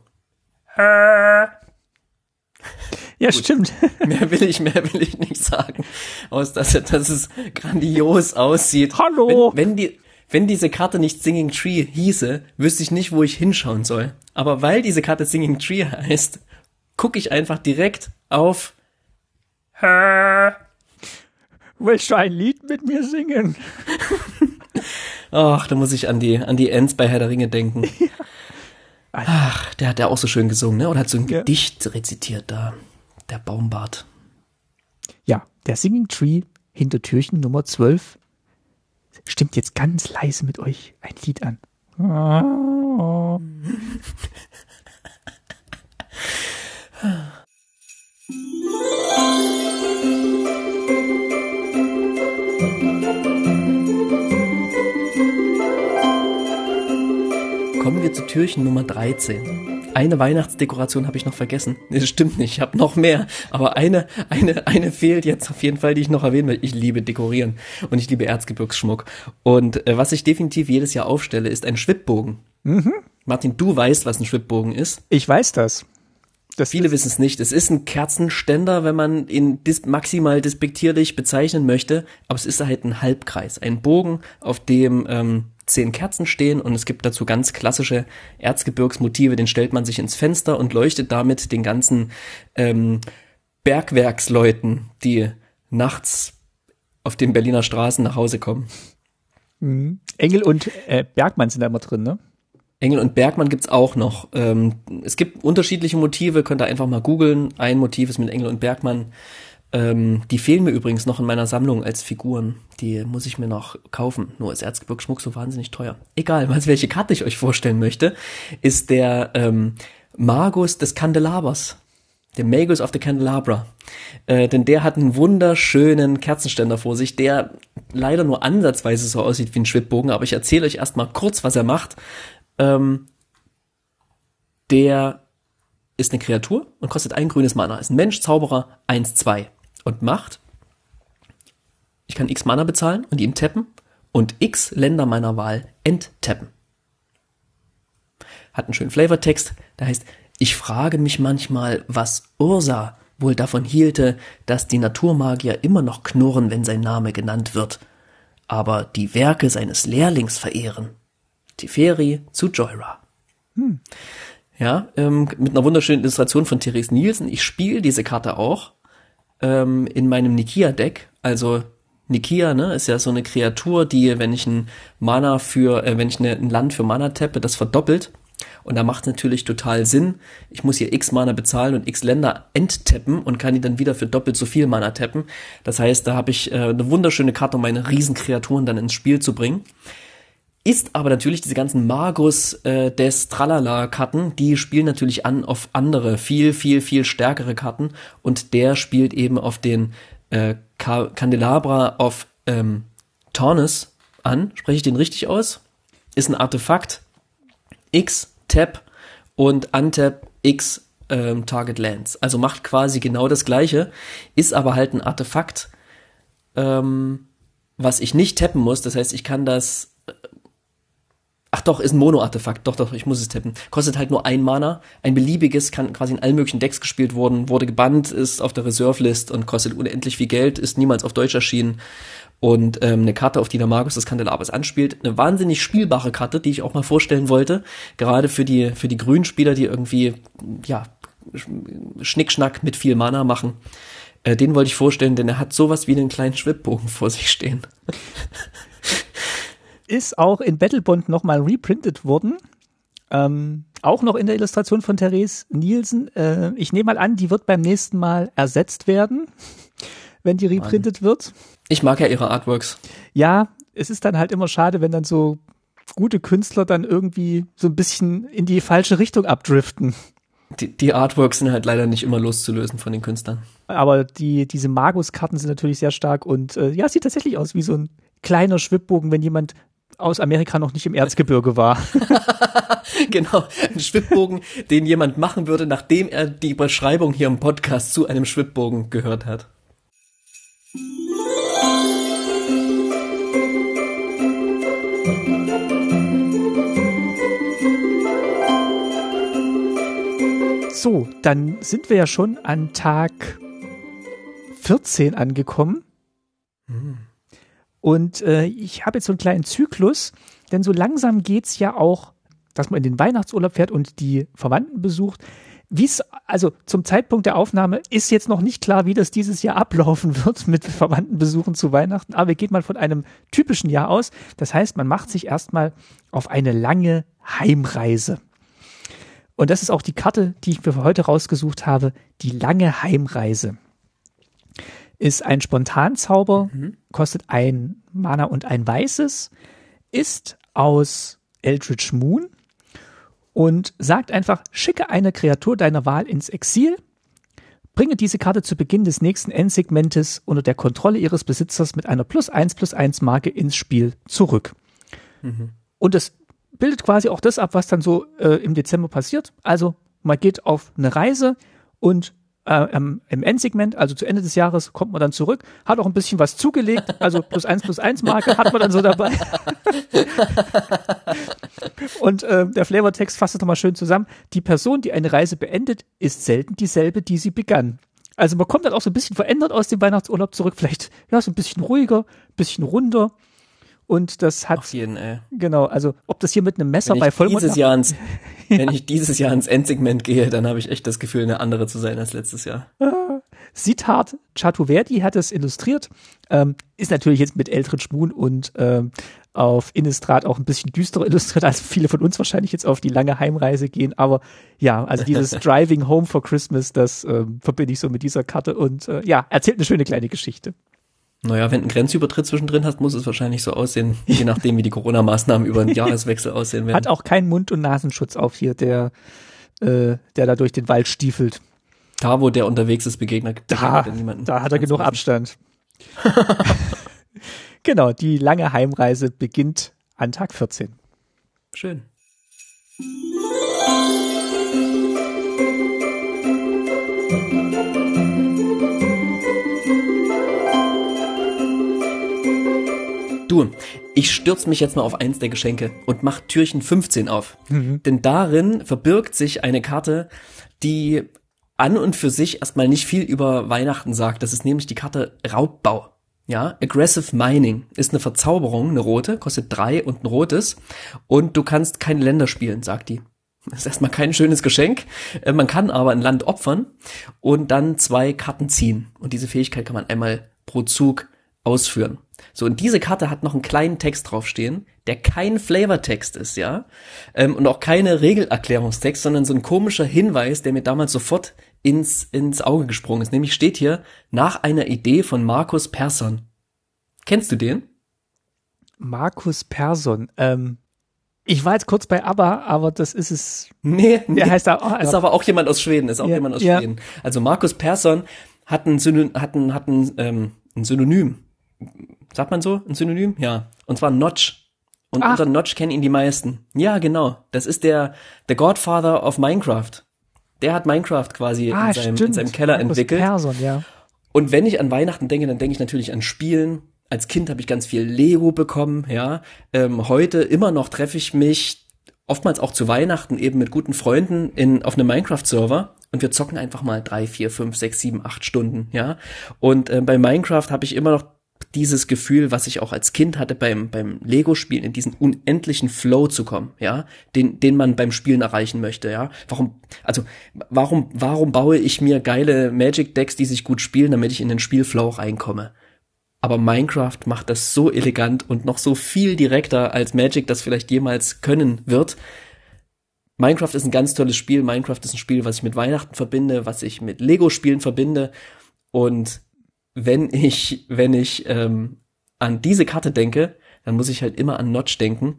Ja, Gut. stimmt. Mehr will ich, mehr will ich nicht sagen. Aus, dass, dass es grandios aussieht. Hallo! Wenn, wenn die, wenn diese Karte nicht Singing Tree hieße, wüsste ich nicht, wo ich hinschauen soll. Aber weil diese Karte Singing Tree heißt, gucke ich einfach direkt auf Willst du ein Lied mit mir singen? Ach, da muss ich an die, an die Ends bei Herr der Ringe denken. Ach, der hat ja auch so schön gesungen, ne? Oder hat so ein Ja. Gedicht rezitiert da. Der Baumbart. Ja, der Singing Tree hinter Türchen Nummer 12 stimmt jetzt ganz leise mit euch ein Lied an. Kommen wir zu Türchen Nummer 13. Eine Weihnachtsdekoration habe ich noch vergessen. Das stimmt nicht, ich habe noch mehr. Aber eine, eine, eine fehlt jetzt auf jeden Fall, die ich noch erwähnen will. Ich liebe Dekorieren und ich liebe Erzgebirgsschmuck. Und äh, was ich definitiv jedes Jahr aufstelle, ist ein Schwibbogen. Martin, du weißt, was ein Schwibbogen ist. Ich weiß das. das Viele wissen es nicht. Es ist ein Kerzenständer, wenn man ihn dis maximal despektierlich bezeichnen möchte, aber es ist halt ein Halbkreis, ein Bogen, auf dem ähm, zehn Kerzen stehen und es gibt dazu ganz klassische Erzgebirgsmotive, den stellt man sich ins Fenster und leuchtet damit den ganzen ähm, Bergwerksleuten, die nachts auf den Berliner Straßen nach Hause kommen. Engel und äh, Bergmann sind da immer drin, ne? Engel und Bergmann gibt's auch noch. Ähm, es gibt unterschiedliche Motive, könnt ihr einfach mal googeln. Ein Motiv ist mit Engel und Bergmann. Ähm, die fehlen mir übrigens noch in meiner Sammlung als Figuren. Die muss ich mir noch kaufen. Nur ist Erzgebirgsschmuck so wahnsinnig teuer. Egal, was welche Karte ich euch vorstellen möchte, ist der ähm, Magus des Kandelabers. Der Magus of the Candelabra. Äh, denn der hat einen wunderschönen Kerzenständer vor sich, der leider nur ansatzweise so aussieht wie ein Schwibbogen, aber ich erzähle euch erstmal kurz, was er macht. Ähm, der ist eine Kreatur und kostet ein grünes Mana. Ist ein Mensch, Zauberer, 1, 2. Und macht, ich kann x Mana bezahlen und ihn tappen und x Länder meiner Wahl enttappen. Hat einen schönen Flavortext, der heißt, ich frage mich manchmal, was Ursa wohl davon hielte, dass die Naturmagier immer noch knurren, wenn sein Name genannt wird, aber die Werke seines Lehrlings verehren. Teferi zu Joyra. Ja, ähm, mit einer wunderschönen Illustration von Therese Nielsen. Ich spiele diese Karte auch ähm, in meinem Nikia-Deck. Also Nikia, ne, ist ja so eine Kreatur, die, wenn ich ein Mana für, äh, wenn ich eine, ein Land für Mana tappe, das verdoppelt. Und da macht es natürlich total Sinn. Ich muss hier x Mana bezahlen und x Länder enttappen und kann die dann wieder für doppelt so viel Mana tappen. Das heißt, da habe ich äh, eine wunderschöne Karte, um meine Riesenkreaturen dann ins Spiel zu bringen. Ist aber natürlich diese ganzen Magus äh, des Tralala-Karten, die spielen natürlich an auf andere, viel, viel, viel stärkere Karten. Und der spielt eben auf den äh, Ka Candelabra of ähm, Taunus an. Spreche ich den richtig aus? Ist ein Artefakt. X, Tap und Untap X ähm, Target Lands. Also macht quasi genau das gleiche, ist aber halt ein Artefakt, ähm, was ich nicht tappen muss. Das heißt, ich kann das Ach doch, ist ein Mono-Artefakt. Doch, doch, ich muss es tippen. Kostet halt nur ein Mana. Ein beliebiges, kann quasi in allen möglichen Decks gespielt worden, wurde gebannt, ist auf der Reserve-List und kostet unendlich viel Geld, ist niemals auf Deutsch erschienen. Und ähm, eine Karte, auf die der Magus des Kandelabers anspielt. Eine wahnsinnig spielbare Karte, die ich auch mal vorstellen wollte. Gerade für die, für die Grünspieler, die irgendwie, ja, Schnickschnack mit viel Mana machen. Äh, den wollte ich vorstellen, denn er hat sowas wie einen kleinen Schwibbogen vor sich stehen. Ist auch in Battlebond nochmal reprintet worden. Ähm, auch noch in der Illustration von Therese Nielsen. Äh, ich nehme mal an, die wird beim nächsten Mal ersetzt werden, wenn die reprintet wird. Ich mag ja ihre Artworks. Ja, es ist dann halt immer schade, wenn dann so gute Künstler dann irgendwie so ein bisschen in die falsche Richtung abdriften. Die, die Artworks sind halt leider nicht immer loszulösen von den Künstlern. Aber die, diese Magus-Karten sind natürlich sehr stark und äh, ja, sieht tatsächlich aus wie so ein kleiner Schwibbogen, wenn jemand aus Amerika noch nicht im Erzgebirge war. genau, ein Schwibbogen, den jemand machen würde, nachdem er die Beschreibung hier im Podcast zu einem Schwibbogen gehört hat. So, dann sind wir ja schon an Tag 14 angekommen. Und äh, ich habe jetzt so einen kleinen Zyklus, denn so langsam geht's ja auch, dass man in den Weihnachtsurlaub fährt und die Verwandten besucht. wie es, also zum Zeitpunkt der Aufnahme ist jetzt noch nicht klar, wie das dieses Jahr ablaufen wird mit Verwandtenbesuchen zu Weihnachten, aber wir gehen mal von einem typischen Jahr aus. Das heißt, man macht sich erstmal auf eine lange Heimreise. Und das ist auch die Karte, die ich für heute rausgesucht habe, die lange Heimreise. Ist ein Spontanzauber, mhm. kostet ein Mana und ein weißes, ist aus Eldritch Moon und sagt einfach, schicke eine Kreatur deiner Wahl ins Exil, bringe diese Karte zu Beginn des nächsten Endsegmentes unter der Kontrolle ihres Besitzers mit einer plus eins plus eins Marke ins Spiel zurück. Mhm. Und das bildet quasi auch das ab, was dann so äh, im Dezember passiert. Also man geht auf eine Reise und äh, im Endsegment, also zu Ende des Jahres, kommt man dann zurück, hat auch ein bisschen was zugelegt, also plus eins plus eins Marke hat man dann so dabei. Und äh, der Flavortext fasst es nochmal schön zusammen. Die Person, die eine Reise beendet, ist selten dieselbe, die sie begann. Also man kommt dann auch so ein bisschen verändert aus dem Weihnachtsurlaub zurück, vielleicht ja so ein bisschen ruhiger, ein bisschen runder. Und das hat. Auf jeden, ey. Genau, also ob das hier mit einem Messer bei Vollmond. Dieses Jahr ins, Wenn ich dieses Jahr ins Endsegment gehe, dann habe ich echt das Gefühl, eine andere zu sein als letztes Jahr. Sitat Chatuverdi hat es illustriert. Ähm, ist natürlich jetzt mit Eldritch Moon und ähm, auf Innistrad auch ein bisschen düsterer illustriert, als viele von uns wahrscheinlich jetzt auf die lange Heimreise gehen. Aber ja, also dieses Driving Home for Christmas, das ähm, verbinde ich so mit dieser Karte und äh, ja, erzählt eine schöne kleine Geschichte. Naja, wenn du einen Grenzübertritt zwischendrin hast, muss es wahrscheinlich so aussehen, je nachdem, wie die Corona-Maßnahmen über den Jahreswechsel aussehen werden. Hat auch keinen Mund- und Nasenschutz auf hier, der, äh, der da durch den Wald stiefelt. Da, wo der unterwegs ist, begegnet, da, da hat er genug Abstand. genau, die lange Heimreise beginnt an Tag 14. Schön. Du, ich stürze mich jetzt mal auf eins der Geschenke und mach Türchen 15 auf. Mhm. Denn darin verbirgt sich eine Karte, die an und für sich erstmal nicht viel über Weihnachten sagt. Das ist nämlich die Karte Raubbau. Ja, Aggressive Mining ist eine Verzauberung, eine rote, kostet drei und ein rotes. Und du kannst keine Länder spielen, sagt die. Das ist erstmal kein schönes Geschenk. Äh, man kann aber ein Land opfern und dann zwei Karten ziehen. Und diese Fähigkeit kann man einmal pro Zug ausführen. So, und diese Karte hat noch einen kleinen Text draufstehen, der kein Flavortext ist, ja, ähm, und auch keine Regelerklärungstext, sondern so ein komischer Hinweis, der mir damals sofort ins, ins Auge gesprungen ist. Nämlich steht hier, nach einer Idee von Markus Persson. Kennst du den? Markus Persson, ähm, ich war jetzt kurz bei ABBA, aber das ist es. Nee, nee. Der heißt da, oh, ist aber auch jemand aus Schweden, ist auch ja, jemand aus ja. Schweden. Also Markus Persson hat ein, Synonym, hat ein, hat ein, ähm, ein Synonym sagt man so, ein Synonym? Ja. Und zwar Notch. Und Ach. unter Notch kennen ihn die meisten. Ja, genau. Das ist der, der Godfather of Minecraft. Der hat Minecraft quasi ah, in, seinem, in, seinem, Keller Markus entwickelt. Person, ja. Und wenn ich an Weihnachten denke, dann denke ich natürlich an Spielen. Als Kind habe ich ganz viel Lego bekommen, ja. Ähm, heute immer noch treffe ich mich oftmals auch zu Weihnachten eben mit guten Freunden in, auf einem Minecraft-Server und wir zocken einfach mal drei, vier, fünf, sechs, sieben, acht Stunden, ja. Und äh, bei Minecraft habe ich immer noch dieses Gefühl, was ich auch als Kind hatte beim, beim Lego-Spielen, in diesen unendlichen Flow zu kommen, ja, den, den man beim Spielen erreichen möchte, ja. Warum, also, warum, warum baue ich mir geile Magic-Decks, die sich gut spielen, damit ich in den Spielflow reinkomme? Aber Minecraft macht das so elegant und noch so viel direkter, als Magic das vielleicht jemals können wird. Minecraft ist ein ganz tolles Spiel. Minecraft ist ein Spiel, was ich mit Weihnachten verbinde, was ich mit Lego-Spielen verbinde. Und wenn ich, wenn ich ähm, an diese Karte denke, dann muss ich halt immer an Notch denken.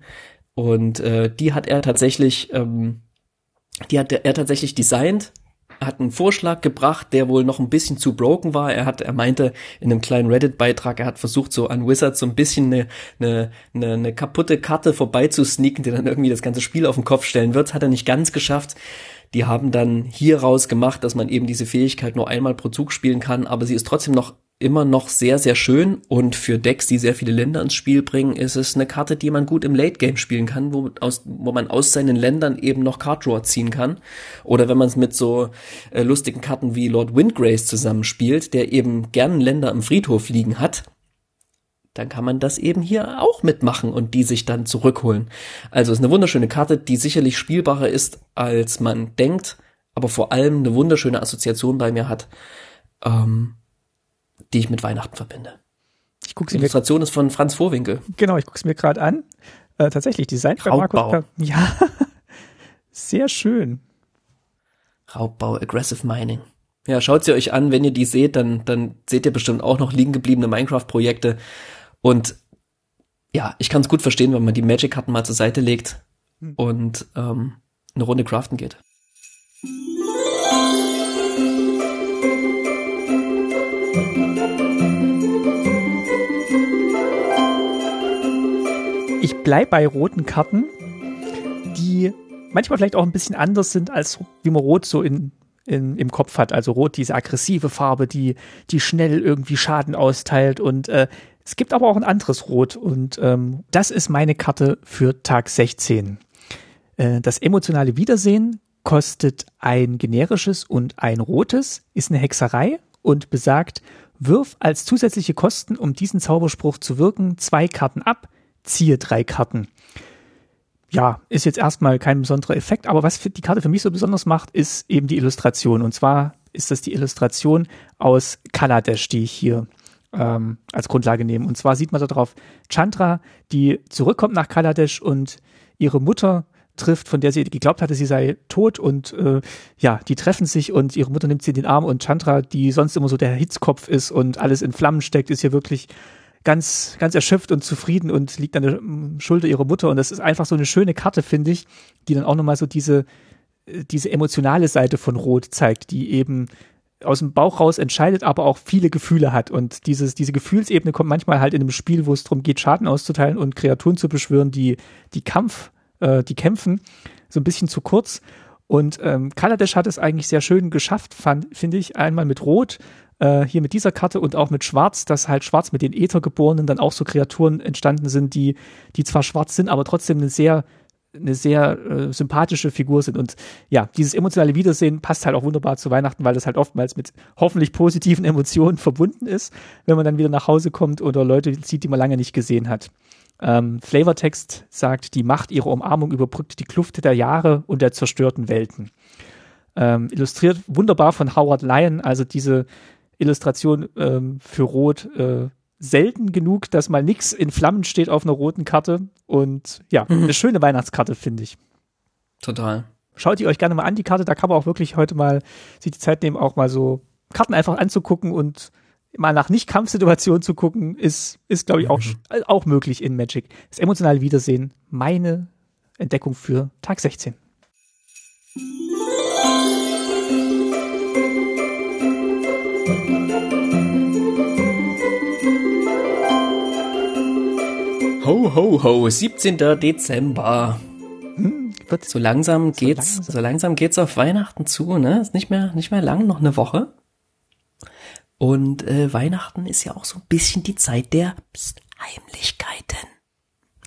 Und äh, die hat er tatsächlich, ähm, die hat er tatsächlich designt, hat einen Vorschlag gebracht, der wohl noch ein bisschen zu broken war. Er hat, er meinte in einem kleinen Reddit-Beitrag, er hat versucht, so an Wizards so ein bisschen eine, eine, eine, eine kaputte Karte vorbeizusneaken, die dann irgendwie das ganze Spiel auf den Kopf stellen wird. Hat er nicht ganz geschafft. Die haben dann hier raus gemacht, dass man eben diese Fähigkeit nur einmal pro Zug spielen kann, aber sie ist trotzdem noch immer noch sehr, sehr schön und für Decks, die sehr viele Länder ins Spiel bringen, ist es eine Karte, die man gut im Late Game spielen kann, wo, aus, wo man aus seinen Ländern eben noch Card Draw ziehen kann. Oder wenn man es mit so äh, lustigen Karten wie Lord Windgrace zusammenspielt, der eben gern Länder im Friedhof liegen hat, dann kann man das eben hier auch mitmachen und die sich dann zurückholen. Also es ist eine wunderschöne Karte, die sicherlich spielbarer ist, als man denkt, aber vor allem eine wunderschöne Assoziation bei mir hat, ähm, die ich mit Weihnachten verbinde. Ich gucke Die Illustration ist von Franz Vorwinkel. Genau, ich gucke es mir gerade an. Äh, tatsächlich, Design Raubbau. Markus. Ja, sehr schön. Raubbau, Aggressive Mining. Ja, schaut sie euch an, wenn ihr die seht, dann, dann seht ihr bestimmt auch noch liegen gebliebene Minecraft-Projekte. Und ja, ich kann es gut verstehen, wenn man die Magic-Karten mal zur Seite legt und ähm, eine Runde craften geht. Ich bleib bei roten Karten, die manchmal vielleicht auch ein bisschen anders sind, als wie man Rot so in, in, im Kopf hat. Also Rot, diese aggressive Farbe, die, die schnell irgendwie Schaden austeilt. Und äh, es gibt aber auch ein anderes Rot. Und ähm, das ist meine Karte für Tag 16. Äh, das emotionale Wiedersehen kostet ein generisches und ein rotes, ist eine Hexerei und besagt, wirf als zusätzliche Kosten, um diesen Zauberspruch zu wirken, zwei Karten ab, ziehe drei Karten. Ja, ist jetzt erstmal kein besonderer Effekt, aber was die Karte für mich so besonders macht, ist eben die Illustration. Und zwar ist das die Illustration aus Kaladesh, die ich hier ähm, als Grundlage nehme. Und zwar sieht man da drauf Chandra, die zurückkommt nach Kaladesh und ihre Mutter trifft, von der sie geglaubt hatte, sie sei tot und äh, ja, die treffen sich und ihre Mutter nimmt sie in den Arm und Chandra, die sonst immer so der Hitzkopf ist und alles in Flammen steckt, ist hier wirklich ganz, ganz erschöpft und zufrieden und liegt an der Schulter ihrer Mutter und das ist einfach so eine schöne Karte, finde ich, die dann auch nochmal so diese, äh, diese emotionale Seite von Rot zeigt, die eben aus dem Bauch raus entscheidet, aber auch viele Gefühle hat. Und dieses, diese Gefühlsebene kommt manchmal halt in einem Spiel, wo es darum geht, Schaden auszuteilen und Kreaturen zu beschwören, die, die Kampf, äh, die kämpfen, so ein bisschen zu kurz. Und ähm, Kaladesh hat es eigentlich sehr schön geschafft, finde ich, einmal mit Rot, äh, hier mit dieser Karte und auch mit Schwarz, dass halt Schwarz mit den Äthergeborenen dann auch so Kreaturen entstanden sind, die, die zwar schwarz sind, aber trotzdem eine sehr eine sehr äh, sympathische Figur sind. Und ja, dieses emotionale Wiedersehen passt halt auch wunderbar zu Weihnachten, weil das halt oftmals mit hoffentlich positiven Emotionen verbunden ist, wenn man dann wieder nach Hause kommt oder Leute sieht, die man lange nicht gesehen hat. Ähm, Flavortext sagt, die Macht ihrer Umarmung überbrückt die Kluft der Jahre und der zerstörten Welten. Ähm, illustriert wunderbar von Howard Lyon, also diese Illustration ähm, für Rot äh, selten genug, dass mal nix in Flammen steht auf einer roten Karte. Und ja, Mhm. eine schöne Weihnachtskarte, finde ich. Total. Schaut ihr euch gerne mal an, die Karte. Da kann man auch wirklich heute mal sich die Zeit nehmen, auch mal so Karten einfach anzugucken und mal nach Nicht-Kampfsituationen zu gucken, ist, ist glaube ich, auch, Mhm. äh, auch möglich in Magic. Das emotionale Wiedersehen, meine Entdeckung für Tag 16. Ho, ho, ho, 17. Dezember. Wird So langsam geht's, langsam. so langsam geht's auf Weihnachten zu, ne? Ist nicht mehr, nicht mehr lang, noch eine Woche. Und äh, Weihnachten ist ja auch so ein bisschen die Zeit der Psst, Heimlichkeiten.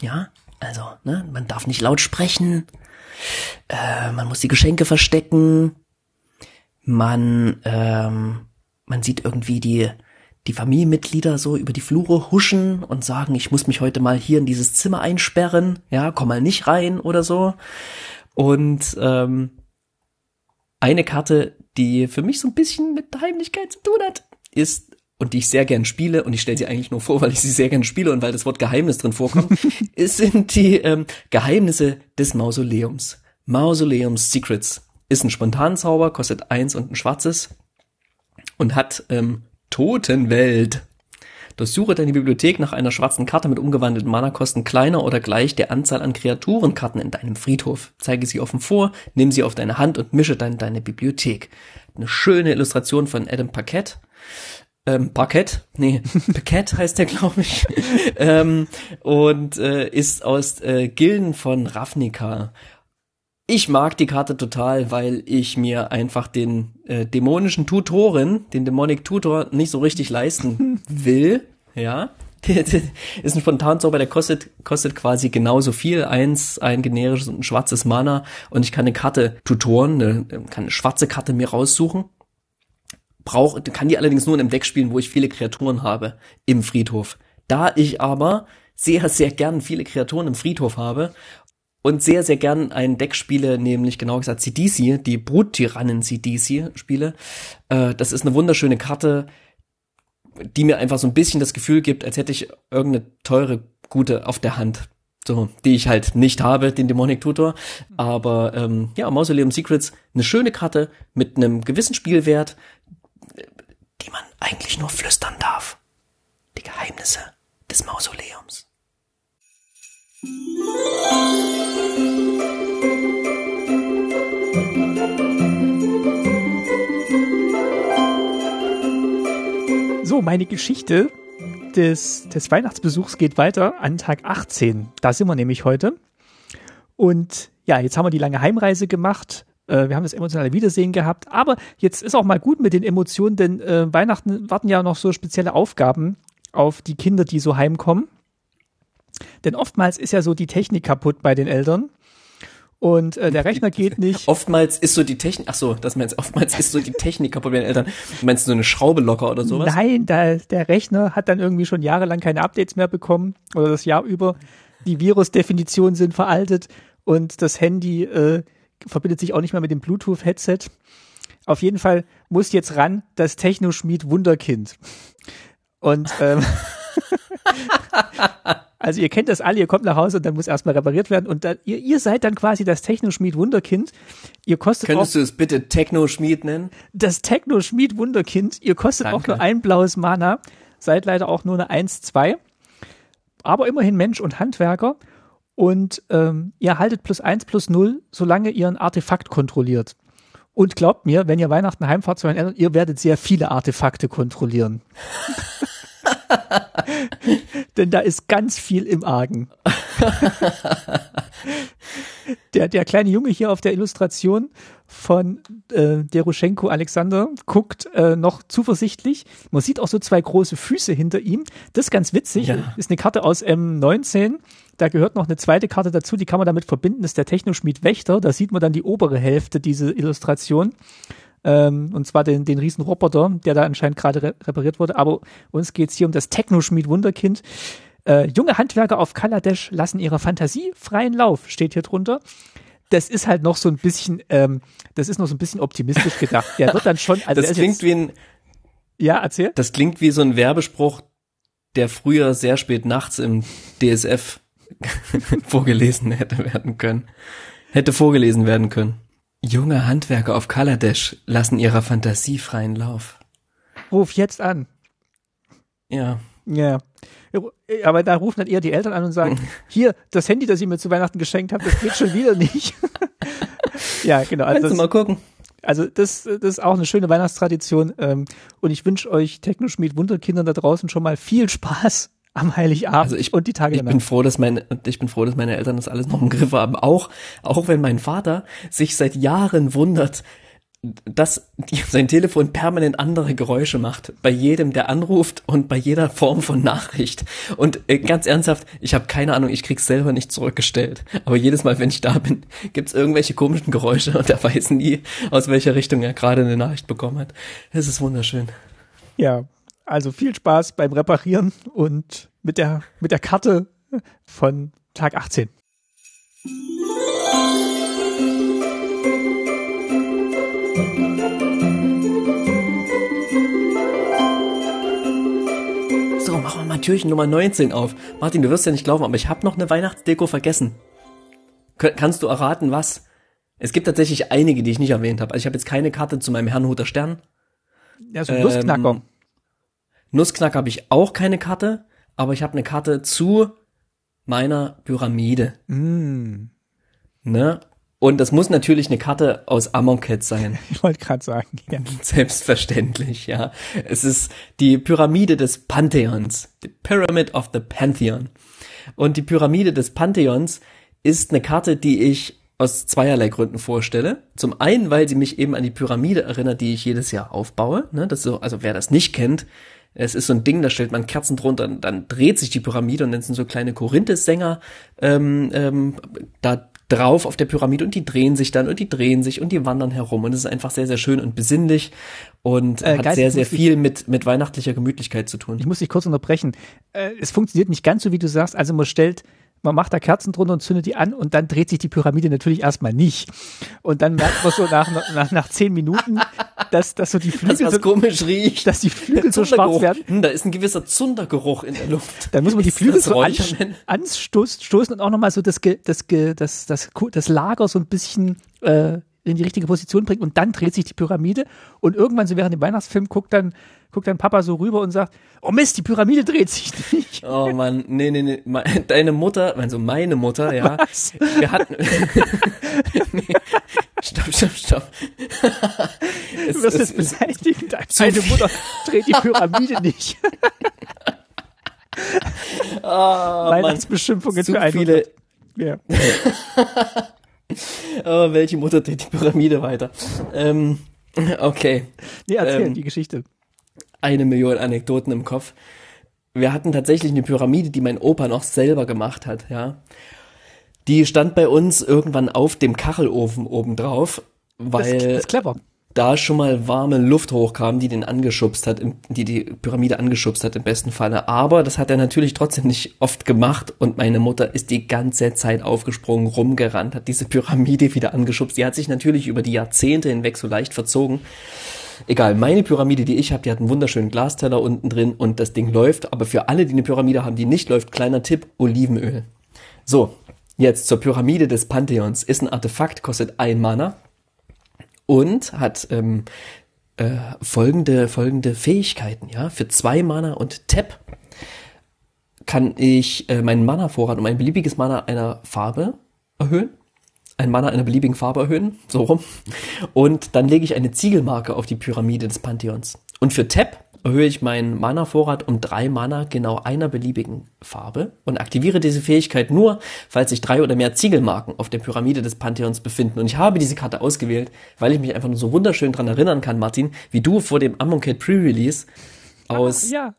Ja, also, ne, man darf nicht laut sprechen. Äh, man muss die Geschenke verstecken. Man, ähm, man sieht irgendwie die, die Familienmitglieder so über die Flure huschen und sagen, ich muss mich heute mal hier in dieses Zimmer einsperren, ja, komm mal nicht rein oder so. Und ähm, eine Karte, die für mich so ein bisschen mit Heimlichkeit zu tun hat, ist und die ich sehr gern spiele und ich stelle sie eigentlich nur vor, weil ich sie sehr gern spiele und weil das Wort Geheimnis drin vorkommt, sind die ähm, Geheimnisse des Mausoleums. Mausoleums Secrets ist ein Spontanzauber, kostet eins und ein schwarzes und hat ähm, Totenwelt. Durchsuche deine Bibliothek nach einer schwarzen Karte mit umgewandelten Mana-Kosten kleiner oder gleich der Anzahl an Kreaturenkarten in deinem Friedhof. Zeige sie offen vor, nimm sie auf deine Hand und mische dann deine Bibliothek. Eine schöne Illustration von Adam Paquette. Ähm, Paquette? Nee, Paquette heißt der, glaube ich. ähm, und äh, ist aus äh, Gilden von Ravnica. Ich mag die Karte total, weil ich mir einfach den äh, dämonischen Tutoren, den Demonic Tutor, nicht so richtig leisten will. Ja. ist ein Spontanzauber, der kostet, kostet quasi genauso viel. Eins, ein generisches und ein schwarzes Mana. Und ich kann eine Karte tutoren, eine, kann eine schwarze Karte mir raussuchen. Brauch, kann die allerdings nur in einem Deck spielen, wo ich viele Kreaturen habe im Friedhof. Da ich aber sehr, sehr gern viele Kreaturen im Friedhof habe und sehr, sehr gern ein Deck spiele, nämlich genau gesagt Sidisi, die Bruttyrannen Sidisi spiele. Äh, das ist eine wunderschöne Karte, die mir einfach so ein bisschen das Gefühl gibt, als hätte ich irgendeine teure, gute auf der Hand. So, die ich halt nicht habe, den Demonic Tutor. Aber ähm, ja, Mausoleum Secrets, eine schöne Karte mit einem gewissen Spielwert, die man eigentlich nur flüstern darf. Die Geheimnisse des Mausoleums. So, meine Geschichte des, des Weihnachtsbesuchs geht weiter an Tag 18. Da sind wir nämlich heute. Und ja, jetzt haben wir die lange Heimreise gemacht. Äh, wir haben das emotionale Wiedersehen gehabt. Aber jetzt ist auch mal gut mit den Emotionen, denn äh, Weihnachten warten ja noch so spezielle Aufgaben auf die Kinder, die so heimkommen. Denn oftmals ist ja so die Technik kaputt bei den Eltern und äh, der Rechner geht nicht. Oftmals ist so die Technik, ach so, das meinst oftmals ist so die Technik kaputt bei den Eltern. Meinst du so eine Schraube locker oder sowas? Nein, da, der Rechner hat dann irgendwie schon jahrelang keine Updates mehr bekommen oder das Jahr über. Die Virusdefinitionen sind veraltet und das Handy äh, verbindet sich auch nicht mehr mit dem Bluetooth-Headset. Auf jeden Fall muss jetzt ran das Technoschmied Wunderkind. Und ähm, Also ihr kennt das alle, ihr kommt nach Hause und dann muss erstmal repariert werden und dann, ihr, ihr seid dann quasi das Technoschmied Wunderkind. Ihr kostet Könntest auch, du es bitte Technoschmied nennen? Das Technoschmied Wunderkind. Ihr kostet Danke. auch nur ein blaues Mana, seid leider auch nur eine 1-2, aber immerhin Mensch und Handwerker und ähm, ihr haltet plus 1 plus 0, solange ihr ein Artefakt kontrolliert. Und glaubt mir, wenn ihr Weihnachten heimfahrt zu euren Eltern, ihr werdet sehr viele Artefakte kontrollieren. Denn da ist ganz viel im Argen. der, der kleine Junge hier auf der Illustration von äh, Deruschenko Alexander guckt äh, noch zuversichtlich. Man sieht auch so zwei große Füße hinter ihm. Das ist ganz witzig. Ja. Ist eine Karte aus M19. Da gehört noch eine zweite Karte dazu, die kann man damit verbinden, das ist der Technoschmied Wächter. Da sieht man dann die obere Hälfte dieser Illustration. Ähm, und zwar den, den riesen Roboter, der da anscheinend gerade re repariert wurde. Aber uns geht's hier um das Technoschmied Wunderkind. Äh, junge Handwerker auf Kaladesh lassen ihrer Fantasie freien Lauf, steht hier drunter. Das ist halt noch so ein bisschen, ähm, das ist noch so ein bisschen optimistisch gedacht. Der wird dann schon. Also das klingt jetzt, wie ein. Ja, erzähl. Das klingt wie so ein Werbespruch, der früher sehr spät nachts im DSF vorgelesen hätte werden können. Hätte vorgelesen werden können. Junge Handwerker auf Kaladesh lassen ihrer Fantasie freien Lauf. Ruf jetzt an. Ja. Ja. Aber da rufen dann eher die Eltern an und sagen, hier, das Handy, das ich mir zu Weihnachten geschenkt habe, das geht schon wieder nicht. ja, genau. Also das, mal gucken. Also das, das ist auch eine schöne Weihnachtstradition. Ähm, und ich wünsche euch Technoschmied Wunderkindern da draußen schon mal viel Spaß am Heiligabend also ich, und die Tage ich danach. bin froh, dass meine ich bin froh, dass meine Eltern das alles noch im Griff haben. Auch auch wenn mein Vater sich seit Jahren wundert, dass sein Telefon permanent andere Geräusche macht bei jedem, der anruft und bei jeder Form von Nachricht. Und äh, ganz ernsthaft, ich habe keine Ahnung, ich krieg's selber nicht zurückgestellt. Aber jedes Mal, wenn ich da bin, gibt's irgendwelche komischen Geräusche und er weiß nie, aus welcher Richtung er gerade eine Nachricht bekommen hat. Es ist wunderschön. Ja, also viel Spaß beim Reparieren und mit der, mit der Karte von Tag 18. So, machen wir mal Türchen Nummer 19 auf. Martin, du wirst ja nicht glauben, aber ich habe noch eine Weihnachtsdeko vergessen. Kannst du erraten, was? Es gibt tatsächlich einige, die ich nicht erwähnt habe. Also ich habe jetzt keine Karte zu meinem Herrnhuter Stern. Ja, so ein Lustknacker. Nussknack habe ich auch keine Karte, aber ich habe eine Karte zu meiner Pyramide. Mm. Ne? Und das muss natürlich eine Karte aus Amonkhet sein. Ich wollte gerade sagen, ja. Selbstverständlich, ja. Es ist die Pyramide des Pantheons. The Pyramid of the Pantheon. Und die Pyramide des Pantheons ist eine Karte, die ich aus zweierlei Gründen vorstelle. Zum einen, weil sie mich eben an die Pyramide erinnert, die ich jedes Jahr aufbaue. Ne, das so, also wer das nicht kennt, es ist so ein Ding, da stellt man Kerzen drunter, dann dreht sich die Pyramide und dann sind so kleine Korinthes-Sänger ähm, ähm, da drauf auf der Pyramide und die drehen sich dann und die drehen sich und die wandern herum und es ist einfach sehr, sehr schön und besinnlich und äh, hat Geist, sehr, sehr viel mit, mit weihnachtlicher Gemütlichkeit zu tun. Ich muss dich kurz unterbrechen. Äh, es funktioniert nicht ganz so, wie du sagst. Also man stellt man macht da Kerzen drunter und zündet die an und dann dreht sich die Pyramide natürlich erstmal nicht. Und dann merkt man so nach, nach, nach zehn Minuten, dass, dass so die Flügel so, komisch riecht. Dass die Flügel so schwarz werden. Hm, da ist ein gewisser Zundergeruch in der Luft. Dann muss man die Flügel so anstoßen anstoßen und auch nochmal so das, das, das, das, das Lager so ein bisschen äh, in die richtige Position bringen und dann dreht sich die Pyramide und irgendwann so während dem Weihnachtsfilm guckt dann guckt dein Papa so rüber und sagt, oh Mist, die Pyramide dreht sich nicht. Oh Mann, nee, nee, nee, deine Mutter, also meine Mutter, ja. Was? Wir hatten, nee, stopp, stopp, stopp. Es, du wirst es, jetzt beleidigen, deine Mutter dreht die Pyramide nicht. oh, Weihnachtsbeschimpfungen für eine viele. Ja. oh, welche Mutter dreht die Pyramide weiter? Ähm, okay. Nee, erzähl ähm, die Geschichte eine Million Anekdoten im Kopf. Wir hatten tatsächlich eine Pyramide, die mein Opa noch selber gemacht hat, ja. Die stand bei uns irgendwann auf dem Kachelofen oben drauf, weil das, das clever. Da schon mal warme Luft hochkam, die den angeschubst hat, die die Pyramide angeschubst hat im besten Falle. Aber das hat er natürlich trotzdem nicht oft gemacht und meine Mutter ist die ganze Zeit aufgesprungen, rumgerannt, hat diese Pyramide wieder angeschubst. Die hat sich natürlich über die Jahrzehnte hinweg so leicht verzogen. Egal, meine Pyramide, die ich habe, die hat einen wunderschönen Glasteller unten drin und das Ding läuft. Aber für alle, die eine Pyramide haben, die nicht läuft, kleiner Tipp, Olivenöl. So, jetzt zur Pyramide des Pantheons. Ist ein Artefakt, kostet ein Mana und hat ähm, äh, folgende, folgende Fähigkeiten. Ja, Für zwei Mana und Tap kann ich äh, meinen Mana-Vorrat um ein beliebiges Mana einer Farbe erhöhen ein Mana einer beliebigen Farbe erhöhen, so rum. Und dann lege ich eine Ziegelmarke auf die Pyramide des Pantheons. Und für Tap erhöhe ich meinen Mana-Vorrat um drei Mana genau einer beliebigen Farbe und aktiviere diese Fähigkeit nur, falls sich drei oder mehr Ziegelmarken auf der Pyramide des Pantheons befinden. Und ich habe diese Karte ausgewählt, weil ich mich einfach nur so wunderschön dran erinnern kann, Martin, wie du vor dem Amonkhet Pre-Release aus, ah, ja.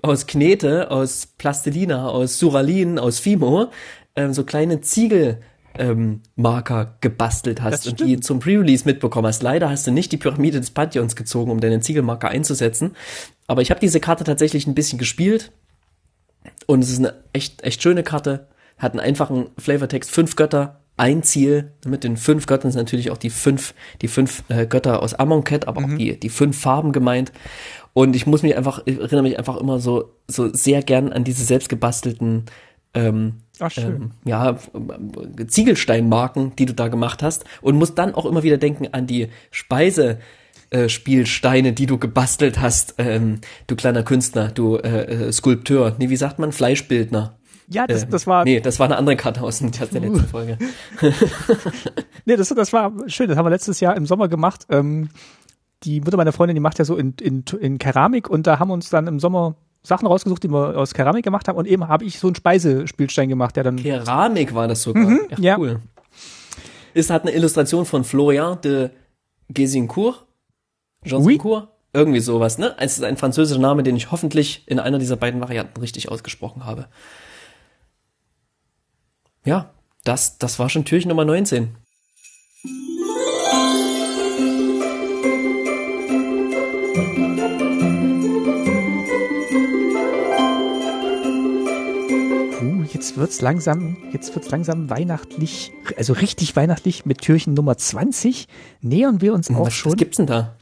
aus Knete, aus Plastilina, aus Suralin, aus Fimo, ähm, so kleine Ziegel ähm, Marker gebastelt hast und die zum Pre-Release mitbekommen hast. Leider hast du nicht die Pyramide des Pantheons gezogen, um deinen Ziegelmarker einzusetzen. Aber ich habe diese Karte tatsächlich ein bisschen gespielt und es ist eine echt, echt schöne Karte. Hat einen einfachen Flavortext, fünf Götter, ein Ziel. Mit den fünf Göttern sind natürlich auch die fünf, die fünf äh, Götter aus Amonkhet, aber mhm. auch die, die fünf Farben gemeint. Und ich muss mich einfach, ich erinnere mich einfach immer so, so sehr gern an diese selbstgebastelten ähm, Ach. Ähm, ja, Ziegelsteinmarken, die du da gemacht hast und musst dann auch immer wieder denken an die Speise. Äh, Spielsteine, die du gebastelt hast, ähm, du kleiner Künstler, du äh, äh, Skulpteur, nee, wie sagt man, Fleischbildner. Ja, das, das war. Nee, das war eine andere Karte aus der letzten Folge. nee, das, das war schön, das haben wir letztes Jahr im Sommer gemacht. Ähm, die Mutter meiner Freundin, die macht ja so in, in, in Keramik und da haben wir uns dann im Sommer Sachen rausgesucht, die wir aus Keramik gemacht haben und eben habe ich so einen Speisespielstein gemacht, der dann. Keramik war das sogar. Mhm, Ach, ja. cool. Ist hat eine Illustration von Florian de Gesincourt. Jean-Sincourt? Oui. Irgendwie sowas, ne? Es ist ein französischer Name, den ich hoffentlich in einer dieser beiden Varianten richtig ausgesprochen habe. Ja, das, das war schon Türchen Nummer 19. wird's langsam, jetzt wird's langsam weihnachtlich, also richtig weihnachtlich mit Türchen Nummer 20 nähern wir uns hm, auch was, schon. Was gibt's denn da?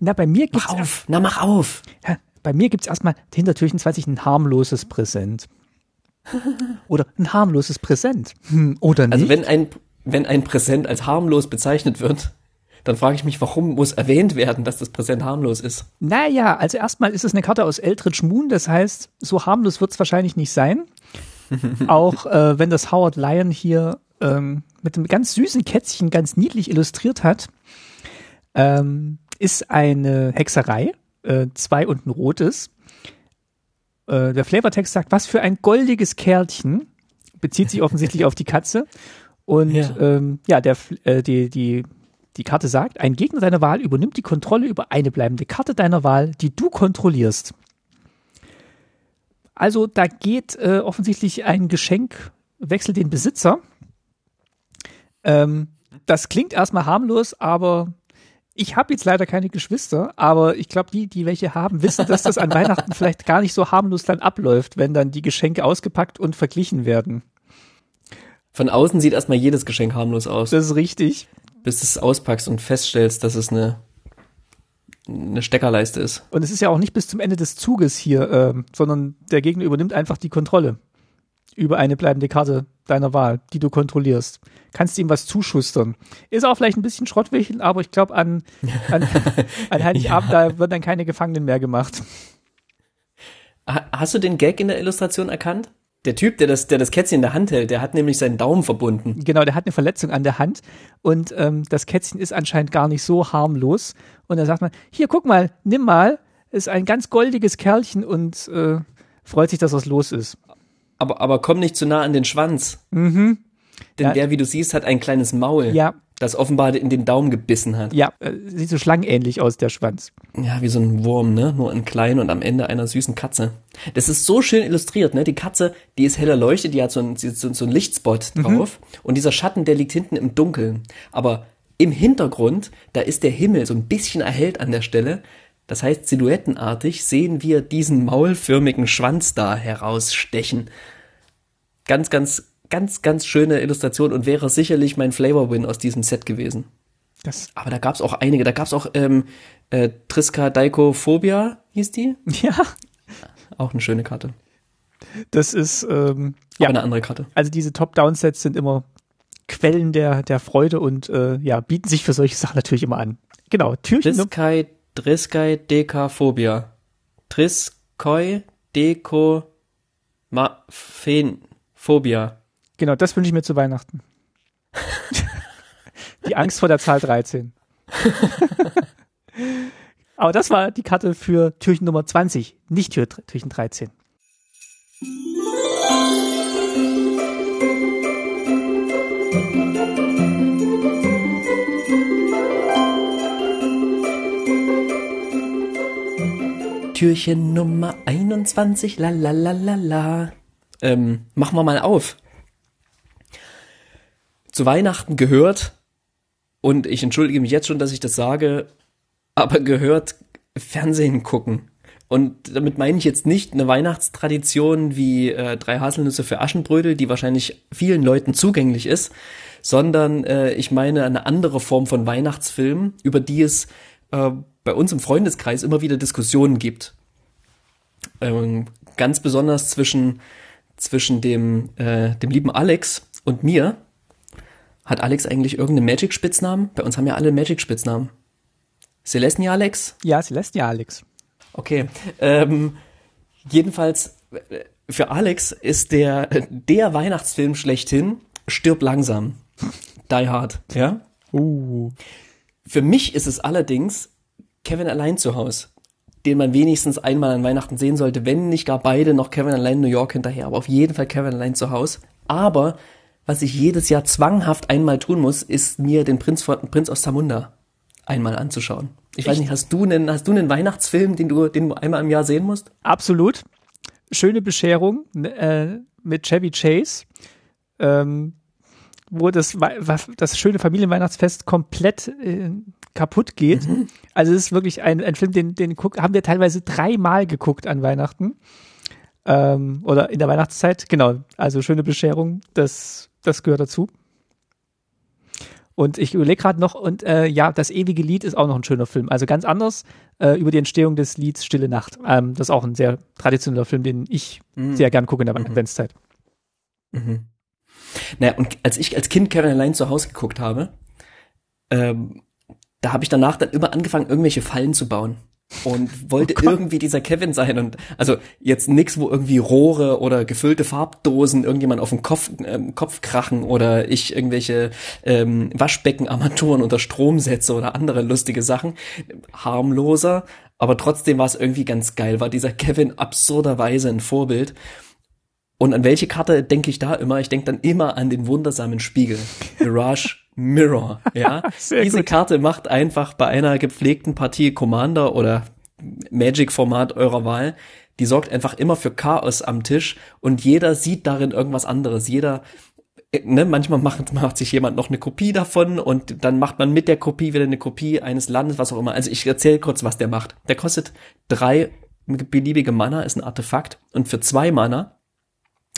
Na, bei mir gibt's. Mach auf, na, mach auf. Ja, bei mir gibt's erstmal hinter Türchen 20 ein harmloses Präsent. Oder ein harmloses Präsent. Hm, oder also nicht? Also wenn ein, wenn ein Präsent als harmlos bezeichnet wird, dann frage ich mich, warum muss erwähnt werden, dass das Präsent harmlos ist? Naja, also erstmal ist es eine Karte aus Eldritch Moon, das heißt, so harmlos wird es wahrscheinlich nicht sein. auch äh, wenn das Howard Lyon hier ähm, mit einem ganz süßen Kätzchen ganz niedlich illustriert hat, ähm, ist eine Hexerei, äh, zwei und ein rotes. Äh, der Flavortext sagt, was für ein goldiges Kerlchen, bezieht sich offensichtlich auf die Katze. Und ja, ähm, ja der, äh, die, die, die Karte sagt, ein Gegner deiner Wahl übernimmt die Kontrolle über eine bleibende Karte deiner Wahl, die du kontrollierst. Also da geht äh, offensichtlich ein Geschenk, wechselt den Besitzer. Ähm, das klingt erstmal harmlos, aber ich habe jetzt leider keine Geschwister, aber ich glaube, die, die welche haben, wissen, dass das an Weihnachten vielleicht gar nicht so harmlos dann abläuft, wenn dann die Geschenke ausgepackt und verglichen werden. Von außen sieht erstmal jedes Geschenk harmlos aus, Das ist richtig. bis du es auspackst und feststellst, dass es eine, eine Steckerleiste ist. Und es ist ja auch nicht bis zum Ende des Zuges hier, ähm, sondern der Gegner übernimmt einfach die Kontrolle über eine bleibende Karte deiner Wahl, die du kontrollierst. Kannst ihm was zuschustern. Ist auch vielleicht ein bisschen Schrottwichteln, aber ich glaube, an, an, an Heiligabend, da wird dann keine Gefangenen mehr gemacht. Ha- Hast du den Gag in der Illustration erkannt? Der Typ, der das, der das Kätzchen in der Hand hält, der hat nämlich seinen Daumen verbunden. Genau, der hat eine Verletzung an der Hand und ähm, das Kätzchen ist anscheinend gar nicht so harmlos. Und dann sagt man, hier, guck mal, nimm mal, ist ein ganz goldiges Kerlchen und äh, freut sich, dass was los ist. Aber, aber komm nicht zu nah an den Schwanz. Mhm. Denn Ja. der, wie du siehst, hat ein kleines Maul, Ja, das offenbar in den Daumen gebissen hat. ja, äh, sieht so schlangenähnlich aus, der Schwanz. Ja, wie so ein Wurm, ne? Nur ein klein und am Ende einer süßen Katze. Das ist so schön illustriert, ne? Die Katze, die ist heller leuchtet, die hat so ein, so, so ein Lichtspot drauf. Und dieser Schatten, der liegt hinten im Dunkeln. Aber im Hintergrund, da ist der Himmel so ein bisschen erhellt an der Stelle. Das heißt, silhouettenartig sehen wir diesen maulförmigen Schwanz da herausstechen. Ganz, ganz, ganz, ganz schöne Illustration und wäre sicherlich mein Flavor-Win aus diesem Set gewesen. Das, Aber da gab's auch einige. Da gab's auch ähm, äh, Triskaidikophobia, hieß die. ja, Auch eine schöne Karte. das ist, ähm, Ja. ja, Aber eine andere Karte. also diese Top-Down-Sets sind immer Quellen der, der Freude und äh, ja, bieten sich für solche Sachen natürlich immer an. Genau, Türchen. Num- Triskai, Triskaidekaphobia. Triskoi, Deko, Ma, Phen, Phobia. Genau, das wünsche ich mir zu Weihnachten. die Angst vor der Zahl 13. Aber das war die Karte für Türchen Nummer 20, nicht Tür, Türchen 13. Türchen Nummer 21, la la la la la. Ähm, machen wir mal auf. Zu Weihnachten gehört, und ich entschuldige mich jetzt schon, dass ich das sage, aber gehört Fernsehen gucken. Und damit meine ich jetzt nicht eine Weihnachtstradition wie äh, drei Haselnüsse für Aschenbrödel, die wahrscheinlich vielen Leuten zugänglich ist, sondern äh, ich meine eine andere Form von Weihnachtsfilm, über die es äh, bei uns im Freundeskreis immer wieder Diskussionen gibt. Ähm, ganz besonders zwischen, zwischen dem, äh, dem lieben Alex und mir. Hat Alex eigentlich irgendeinen Magic-Spitznamen? Bei uns haben ja alle Magic-Spitznamen. Celestini Alex? Ja, Celestia Alex. Okay. Ähm, jedenfalls, äh, für Alex ist der, der Weihnachtsfilm schlechthin Stirb langsam. Die Hard, ja? Uh. Für mich ist es allerdings Kevin allein zu Hause, den man wenigstens einmal an Weihnachten sehen sollte, wenn nicht gar beide noch Kevin allein in New York hinterher, aber auf jeden Fall Kevin allein zu Hause. Aber was ich jedes Jahr zwanghaft einmal tun muss, ist mir den Prinz, von, Prinz aus Zamunda einmal anzuschauen. Ich weiß Echt? nicht, hast du einen, hast du einen Weihnachtsfilm, den du, den du einmal im Jahr sehen musst? Absolut. Schöne Bescherung äh, mit Chevy Chase, ähm, wo das, das schöne Familienweihnachtsfest komplett äh, kaputt geht. Also es ist wirklich ein, ein Film, den, den guck, haben wir teilweise dreimal geguckt an Weihnachten. Ähm, oder in der Weihnachtszeit, genau. Also schöne Bescherung, das, das gehört dazu. Und ich überlege gerade noch, und äh, ja, das ewige Lied ist auch noch ein schöner Film. Also ganz anders äh, über die Entstehung des Lieds Stille Nacht. Ähm, das ist auch ein sehr traditioneller Film, den ich sehr gern gucke in der Adventszeit. Mhm. Naja, und als ich als Kind Kevin allein zu Hause geguckt habe, ähm, da habe ich danach dann immer angefangen, irgendwelche Fallen zu bauen. Und wollte Oh irgendwie dieser Kevin sein. Und also jetzt nix, wo irgendwie Rohre oder gefüllte Farbdosen irgendjemand auf den Kopf, ähm, Kopf krachen oder ich irgendwelche ähm, Waschbeckenarmaturen unter Strom setze oder andere lustige Sachen. Harmloser, aber trotzdem war es irgendwie ganz geil. War dieser Kevin absurderweise ein Vorbild. Und an welche Karte denke ich da immer? Ich denke dann immer an den wundersamen Spiegel. Mirage Mirror. Ja, diese gut. Karte macht einfach bei einer gepflegten Partie Commander oder Magic-Format eurer Wahl, die sorgt einfach immer für Chaos am Tisch und jeder sieht darin irgendwas anderes. Jeder, ne, manchmal macht, macht sich jemand noch eine Kopie davon und dann macht man mit der Kopie wieder eine Kopie eines Landes, was auch immer. Also ich erzähle kurz, was der macht. Der kostet drei beliebige Mana, ist ein Artefakt und für zwei Mana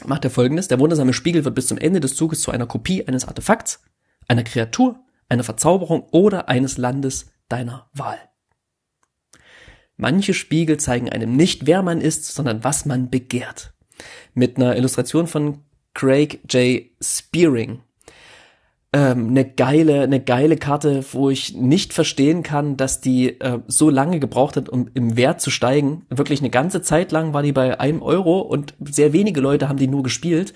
macht er folgendes. Der wundersame Spiegel wird bis zum Ende des Zuges zu einer Kopie eines Artefakts, einer Kreatur, einer Verzauberung oder eines Landes deiner Wahl. Manche Spiegel zeigen einem nicht, wer man ist, sondern was man begehrt. Mit einer Illustration von Craig J. Spearing. Ähm, eine geile, eine geile Karte, wo ich nicht verstehen kann, dass die äh, so lange gebraucht hat, um im Wert zu steigen. Wirklich eine ganze Zeit lang war die bei einem Euro und sehr wenige Leute haben die nur gespielt.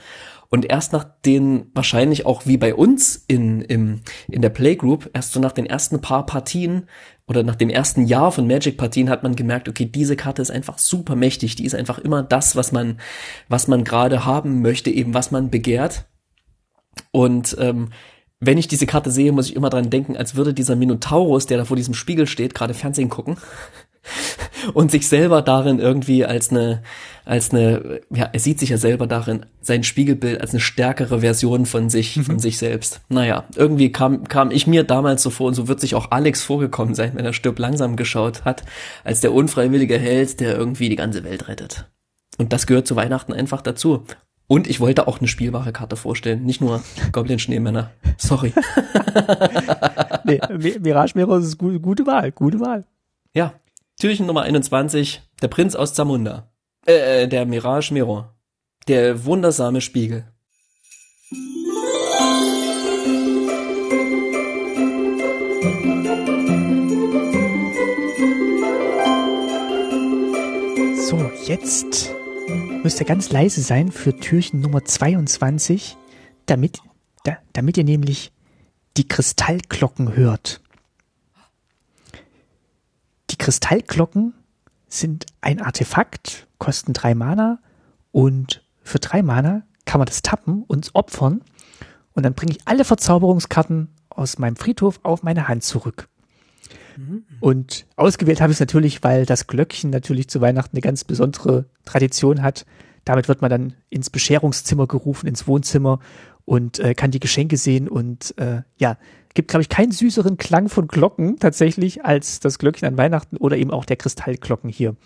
Und erst nach den, wahrscheinlich auch wie bei uns in, im, in der Playgroup, erst so nach den ersten paar Partien oder nach dem ersten Jahr von Magic-Partien hat man gemerkt, okay, diese Karte ist einfach super mächtig. Die ist einfach immer das, was man, was man gerade haben möchte, eben was man begehrt. Und ähm, wenn ich diese Karte sehe, muss ich immer dran denken, als würde dieser Minotaurus, der da vor diesem Spiegel steht, gerade Fernsehen gucken und sich selber darin irgendwie als eine, als eine, ja, er sieht sich ja selber darin, sein Spiegelbild als eine stärkere Version von sich, mhm. von sich selbst. Naja, irgendwie kam, kam ich mir damals so vor und so wird sich auch Alex vorgekommen sein, wenn er stirbt langsam geschaut hat, als der unfreiwillige Held, der irgendwie die ganze Welt rettet. Und das gehört zu Weihnachten einfach dazu. Und ich wollte auch eine spielbare Karte vorstellen, nicht nur Goblin-Schneemänner. Sorry. nee, Mirage Mirror ist gute, gute Wahl, gute Wahl. Ja, Türchen Nummer 21, der Prinz aus Zamunda. Äh, äh, der Mirage Mirror. Der wundersame Spiegel. So, jetzt müsst ihr ganz leise sein für Türchen Nummer 22, damit, da, damit ihr nämlich die Kristallglocken hört. Die Kristallglocken sind ein Artefakt, kosten drei Mana und für drei Mana kann man das tappen und opfern und dann bringe ich alle Verzauberungskarten aus meinem Friedhof auf meine Hand zurück. Mhm. Und ausgewählt habe ich es natürlich, weil das Glöckchen natürlich zu Weihnachten eine ganz besondere Tradition hat. Damit wird man dann ins Bescherungszimmer gerufen, ins Wohnzimmer und äh, kann die Geschenke sehen und äh, ja, gibt, glaube ich, keinen süßeren Klang von Glocken tatsächlich als das Glöckchen an Weihnachten oder eben auch der Kristallglocken hier.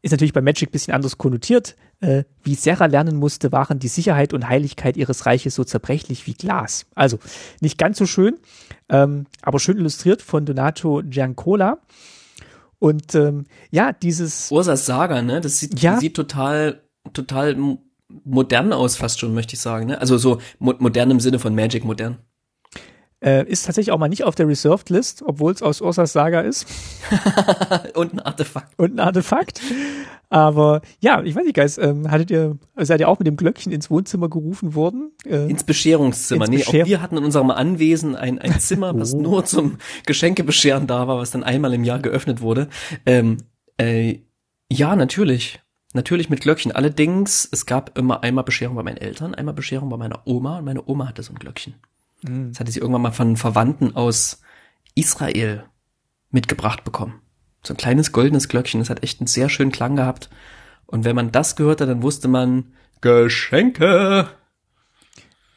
Ist natürlich bei Magic bisschen anders konnotiert. Äh, wie Serra lernen musste, waren die Sicherheit und Heiligkeit ihres Reiches so zerbrechlich wie Glas. Also nicht ganz so schön, ähm, aber schön illustriert von Donato Giancola. Und ähm, ja, dieses Ursas Saga, ne? Das sieht, ja, sieht total, total modern aus, fast schon, möchte ich sagen. Ne? Also so mo modern im Sinne von Magic modern. Äh, ist tatsächlich auch mal nicht auf der Reserved List, obwohl es aus Ursas Saga ist. Und ein Artefakt. Und ein Artefakt. Aber ja, ich weiß nicht, Guys, ähm, hattet ihr, seid ihr auch mit dem Glöckchen ins Wohnzimmer gerufen worden? Äh, ins Bescherungszimmer. Ins nee, Bescher auch wir hatten in unserem Anwesen ein, ein Zimmer, was oh. nur zum Geschenkebescheren da war, was dann einmal im Jahr geöffnet wurde. Ähm, äh, ja, natürlich. Natürlich mit Glöckchen. Allerdings, es gab immer einmal Bescherung bei meinen Eltern, einmal Bescherung bei meiner Oma und meine Oma hatte so ein Glöckchen. Mhm. Das hatte sie irgendwann mal von Verwandten aus Israel mitgebracht bekommen. So ein kleines goldenes Glöckchen, das hat echt einen sehr schönen Klang gehabt. Und wenn man das gehört hat, dann wusste man Geschenke.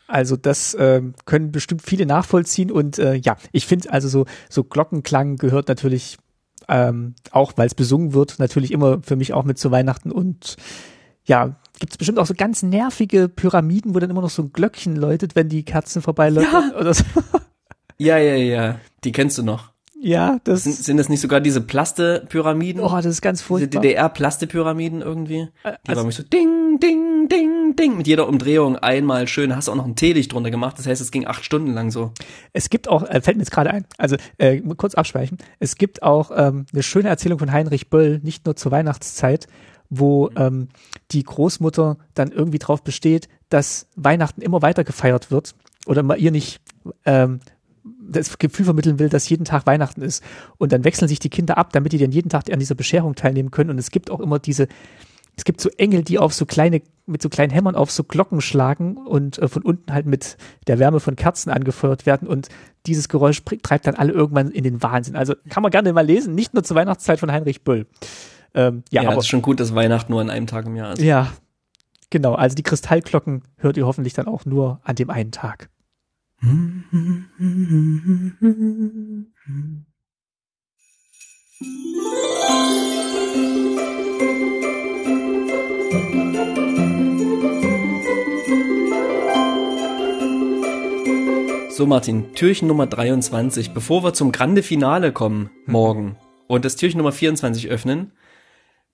Also das äh, können bestimmt viele nachvollziehen und äh, ja, ich finde also so so Glockenklang gehört natürlich ähm, auch, weil es besungen wird, natürlich immer für mich auch mit zu Weihnachten und ja, gibt es bestimmt auch so ganz nervige Pyramiden, wo dann immer noch so ein Glöckchen läutet, wenn die Kerzen vorbeiläufen ja. oder so. Ja, ja, ja, die kennst du noch. Ja, das sind, sind das nicht sogar diese Plaste-Pyramiden? Oh, das ist ganz furchtbar. Diese DDR-Plaste-Pyramiden irgendwie. Die also, waren so ding, ding, ding, ding. Mit jeder Umdrehung einmal schön. Hast auch noch ein Teelicht drunter gemacht. Das heißt, es ging acht Stunden lang so. Es gibt auch, äh, fällt mir jetzt gerade ein, also äh, kurz abschweichen. Es gibt auch ähm, eine schöne Erzählung von Heinrich Böll, nicht nur zur Weihnachtszeit, wo mhm. ähm, die Großmutter dann irgendwie drauf besteht, dass Weihnachten immer weiter gefeiert wird oder man ihr nicht ähm, das Gefühl vermitteln will, dass jeden Tag Weihnachten ist. Und dann wechseln sich die Kinder ab, damit die dann jeden Tag an dieser Bescherung teilnehmen können. Und es gibt auch immer diese, es gibt so Engel, die auf so kleine, mit so kleinen Hämmern auf so Glocken schlagen und äh, von unten halt mit der Wärme von Kerzen angefeuert werden. Und dieses Geräusch treibt dann alle irgendwann in den Wahnsinn. Also kann man gerne mal lesen, nicht nur zur Weihnachtszeit von Heinrich Böll. Ähm, ja, ja, aber ist schon gut, dass Weihnachten nur an einem Tag im Jahr ist. Ja, genau. Also die Kristallglocken hört ihr hoffentlich dann auch nur an dem einen Tag. So Martin, Türchen Nummer 23, bevor wir zum Grande Finale kommen hm. morgen und das Türchen Nummer 24 öffnen,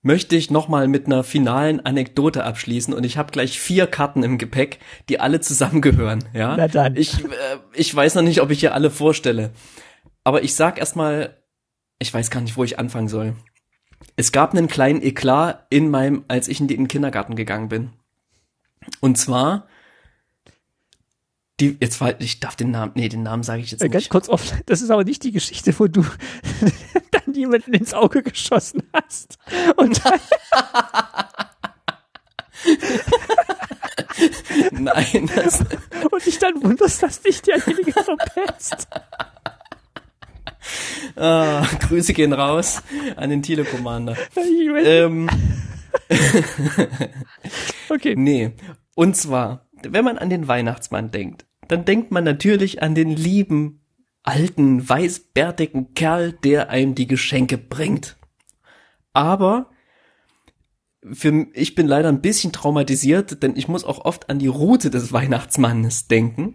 möchte ich nochmal mit einer finalen Anekdote abschließen und ich habe gleich vier Karten im Gepäck, die alle zusammengehören, ja? Na dann. Ich, äh, ich weiß noch nicht, ob ich hier alle vorstelle. Aber ich sag erstmal, ich weiß gar nicht, wo ich anfangen soll. Es gab einen kleinen Eklat in meinem, als ich in den Kindergarten gegangen bin. Und zwar die, jetzt war, ich darf den Namen, nee, den Namen sage ich jetzt Äh, Ganz nicht. kurz off, das ist aber nicht die Geschichte, wo du dann jemanden ins Auge geschossen hast. Und dann, Nein, das, und dich dann wunderst, dass dich derjenige verpetzt. ah, Grüße gehen raus an den. Ich weiß- Ähm, Okay. nee. Und zwar, wenn man an den Weihnachtsmann denkt, dann denkt man natürlich an den lieben, alten, weißbärtigen Kerl, der einem die Geschenke bringt. Aber für, ich bin leider ein bisschen traumatisiert, denn ich muss auch oft an die Route des Weihnachtsmannes denken,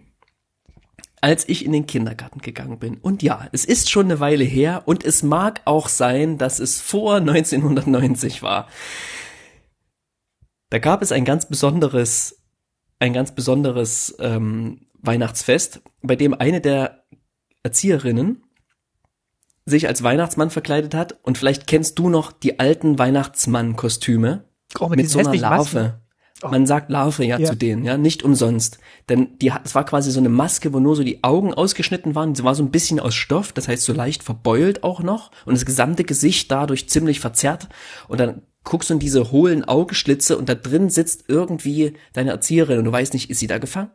als ich in den Kindergarten gegangen bin. Und ja, es ist schon eine Weile her und es mag auch sein, dass es vor 1990 war. Da gab es ein ganz besonderes, ein ganz besonderes ähm, Weihnachtsfest, bei dem eine der Erzieherinnen sich als Weihnachtsmann verkleidet hat und vielleicht kennst du noch die alten Weihnachtsmann-Kostüme Oh, mit, diesen so einer. Larve. Man sagt Larve ja, Ja. zu denen, ja, nicht umsonst. Denn die, es war quasi so eine Maske, wo nur so die Augen ausgeschnitten waren. Sie war so ein bisschen aus Stoff, das heißt so leicht verbeult auch noch. Und das gesamte Gesicht dadurch ziemlich verzerrt. Und dann guckst du in diese hohlen Augenschlitze und da drin sitzt irgendwie deine Erzieherin und du weißt nicht, ist sie da gefangen?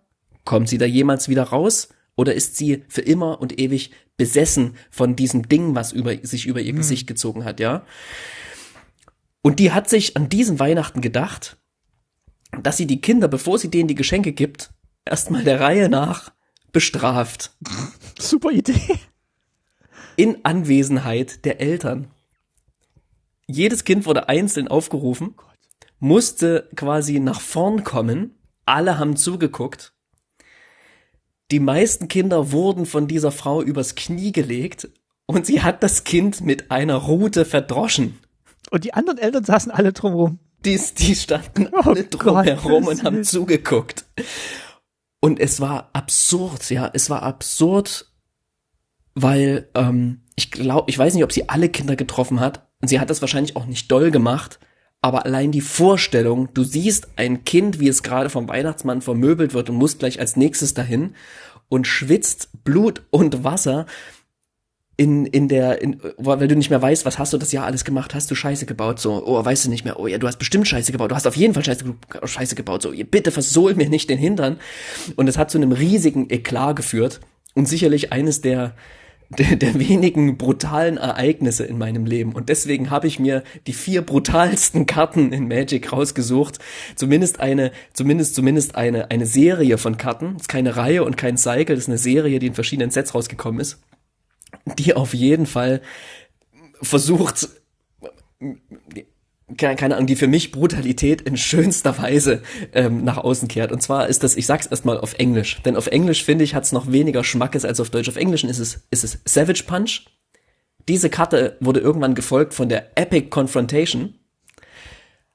Kommt sie da jemals wieder raus? Oder ist sie für immer und ewig besessen von diesem Ding, was über, sich über ihr Gesicht gezogen hat, ja? Und die hat sich an diesen Weihnachten gedacht, dass sie die Kinder, bevor sie denen die Geschenke gibt, erstmal der Reihe nach bestraft. Super Idee. In Anwesenheit der Eltern. Jedes Kind wurde einzeln aufgerufen, musste quasi nach vorn kommen, alle haben zugeguckt. Die meisten Kinder wurden von dieser Frau übers Knie gelegt und sie hat das Kind mit einer Rute verdroschen. Und die anderen Eltern saßen alle drumherum. Die, die standen Oh alle drumherum und haben zugeguckt. Und es war absurd, ja, es war absurd, weil ähm, ich glaube, ich weiß nicht, ob sie alle Kinder getroffen hat. Und sie hat das wahrscheinlich auch nicht doll gemacht. Aber allein die Vorstellung, du siehst ein Kind, wie es gerade vom Weihnachtsmann vermöbelt wird und musst gleich als nächstes dahin und schwitzt Blut und Wasser in, in der, in, weil du nicht mehr weißt, was hast du das Jahr alles gemacht, hast du Scheiße gebaut, so, oh, weißt du nicht mehr, oh ja, du hast bestimmt Scheiße gebaut, du hast auf jeden Fall Scheiße, Scheiße gebaut, so, bitte versohl mir nicht den Hintern. Und es hat zu einem riesigen Eklat geführt und sicherlich eines der, der, der wenigen brutalen Ereignisse in meinem Leben. Und deswegen habe ich mir die vier brutalsten Karten in Magic rausgesucht. Zumindest eine, zumindest, zumindest eine, eine Serie von Karten. Das ist keine Reihe und kein Cycle, das ist eine Serie, die in verschiedenen Sets rausgekommen ist die auf jeden Fall versucht, keine, Ahnung, die für mich Brutalität in schönster Weise ähm, nach außen kehrt. Und zwar ist das, ich sag's erstmal auf Englisch, denn auf Englisch finde ich, hat's noch weniger Schmackes als auf Deutsch. Auf Englisch ist es, ist es Savage Punch. Diese Karte wurde irgendwann gefolgt von der Epic Confrontation.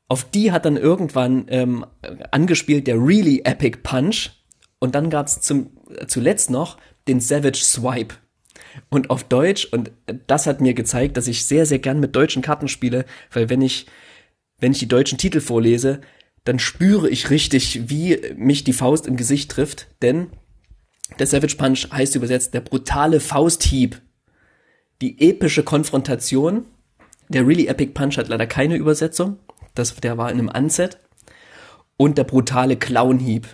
Auf die hat dann irgendwann ähm, angespielt der Really Epic Punch. Und dann gab's zum, zuletzt noch den Savage Swipe. Und auf Deutsch, und das hat mir gezeigt, dass ich sehr, sehr gern mit deutschen Karten spiele, weil wenn ich, wenn ich die deutschen Titel vorlese, dann spüre ich richtig, wie mich die Faust im Gesicht trifft, denn der Savage Punch heißt übersetzt der brutale Fausthieb. Die epische Konfrontation. Der Really Epic Punch hat leider keine Übersetzung. Das, der war in einem Unset. Und der brutale Clownhieb.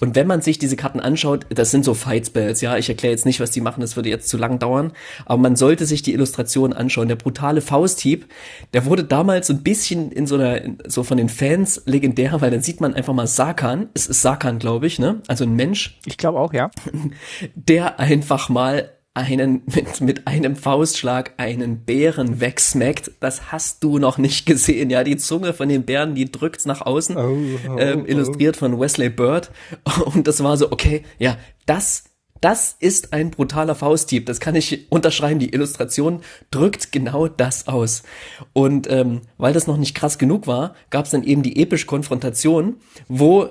Und wenn man sich diese Karten anschaut, das sind so Fight Spells, ja. Ich erkläre jetzt nicht, was die machen, das würde jetzt zu lang dauern. Aber man sollte sich die Illustration anschauen. Der brutale Fausthieb, der wurde damals so ein bisschen in so einer, so von den Fans legendär, weil dann sieht man einfach mal Sakan. Es ist Sakan, glaube ich, ne? Also ein Mensch, Ich glaube auch, ja. der einfach mal einen mit, mit einem Faustschlag einen Bären wegsmackt. Das hast du noch nicht gesehen. Ja, die Zunge von den Bären, die drückt's nach außen. Oh, oh, ähm, oh. illustriert von Wesley Bird. Und das war so, okay, ja, das, Das ist ein brutaler Fausthieb. Das kann ich unterschreiben. Die Illustration drückt genau das aus. Und ähm, weil das noch nicht krass genug war, gab es dann eben die epische Konfrontation, wo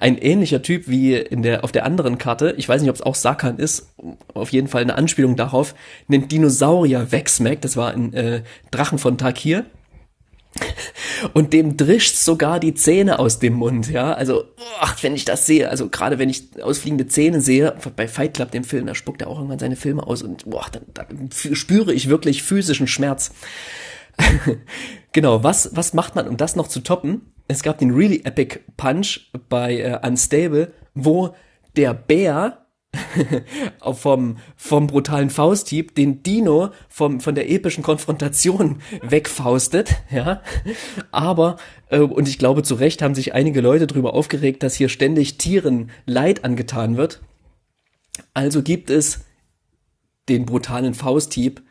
ein ähnlicher Typ wie in der auf der anderen Karte, ich weiß nicht, ob es auch Sakan ist, auf jeden Fall eine Anspielung darauf, einen Dinosaurier wegsmackt. Das war ein äh, Drachen von Takir und dem drischt sogar die Zähne aus dem Mund, ja. Also, ach, wenn ich das sehe, also gerade wenn ich ausfliegende Zähne sehe, bei Fight Club, dem Film, da spuckt er auch irgendwann seine Filme aus und boah, dann, dann spüre ich wirklich physischen Schmerz. genau, was, was macht man, um das noch zu toppen? Es gab den Really Epic Punch bei äh, Unstable, wo der Bär vom, vom brutalen Fausthieb den Dino vom, von der epischen Konfrontation wegfaustet, ja. Aber, äh, und ich glaube zu Recht haben sich einige Leute darüber aufgeregt, dass hier ständig Tieren Leid angetan wird. Also gibt es den brutalen Fausthieb,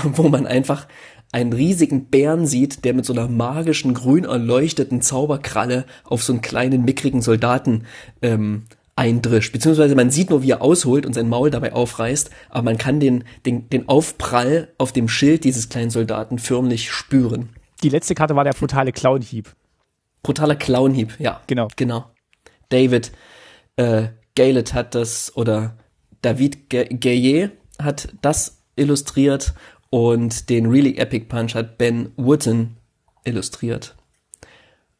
wo man einfach einen riesigen Bären sieht, der mit so einer magischen, grün erleuchteten Zauberkralle auf so einen kleinen, mickrigen Soldaten ähm, eindrischt, beziehungsweise man sieht nur, wie er ausholt und sein Maul dabei aufreißt, aber man kann den, den, den Aufprall auf dem Schild dieses kleinen Soldaten förmlich spüren. Die letzte Karte war der brutale Clownhieb. Brutaler Clownhieb, ja. Genau. Genau. David äh, Galet hat das, oder David Gaillet hat das illustriert und den Really Epic Punch hat Ben Wooten illustriert.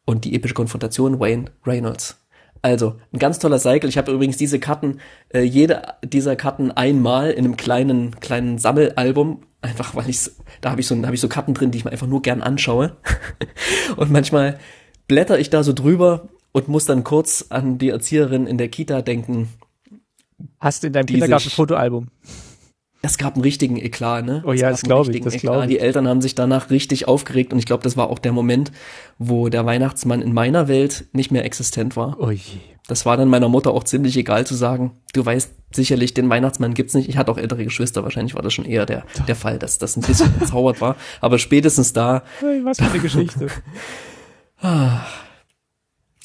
Und die epische Konfrontation Wayne Reynolds. Also, ein ganz toller Cycle. Ich habe übrigens diese Karten, äh, jede dieser Karten einmal in einem kleinen, kleinen Sammelalbum. Einfach weil ich da habe ich so, da habe ich so Karten drin, die ich mir einfach nur gern anschaue. und manchmal blätter ich da so drüber und muss dann kurz an die Erzieherin in der Kita denken. Hast du in deinem Kindergarten Es gab einen richtigen Eklat, ne? Oh ja, das glaube ich, das glaube ich. Die Eltern haben sich danach richtig aufgeregt und ich glaube, das war auch der Moment, wo der Weihnachtsmann in meiner Welt nicht mehr existent war. Oh je. Das war dann meiner Mutter auch ziemlich egal zu sagen, du weißt sicherlich, den Weihnachtsmann gibt's nicht. Ich hatte auch ältere Geschwister, wahrscheinlich war das schon eher der, der Fall, dass das ein bisschen entzaubert war. Aber spätestens da. Hey, was für eine Geschichte. ah.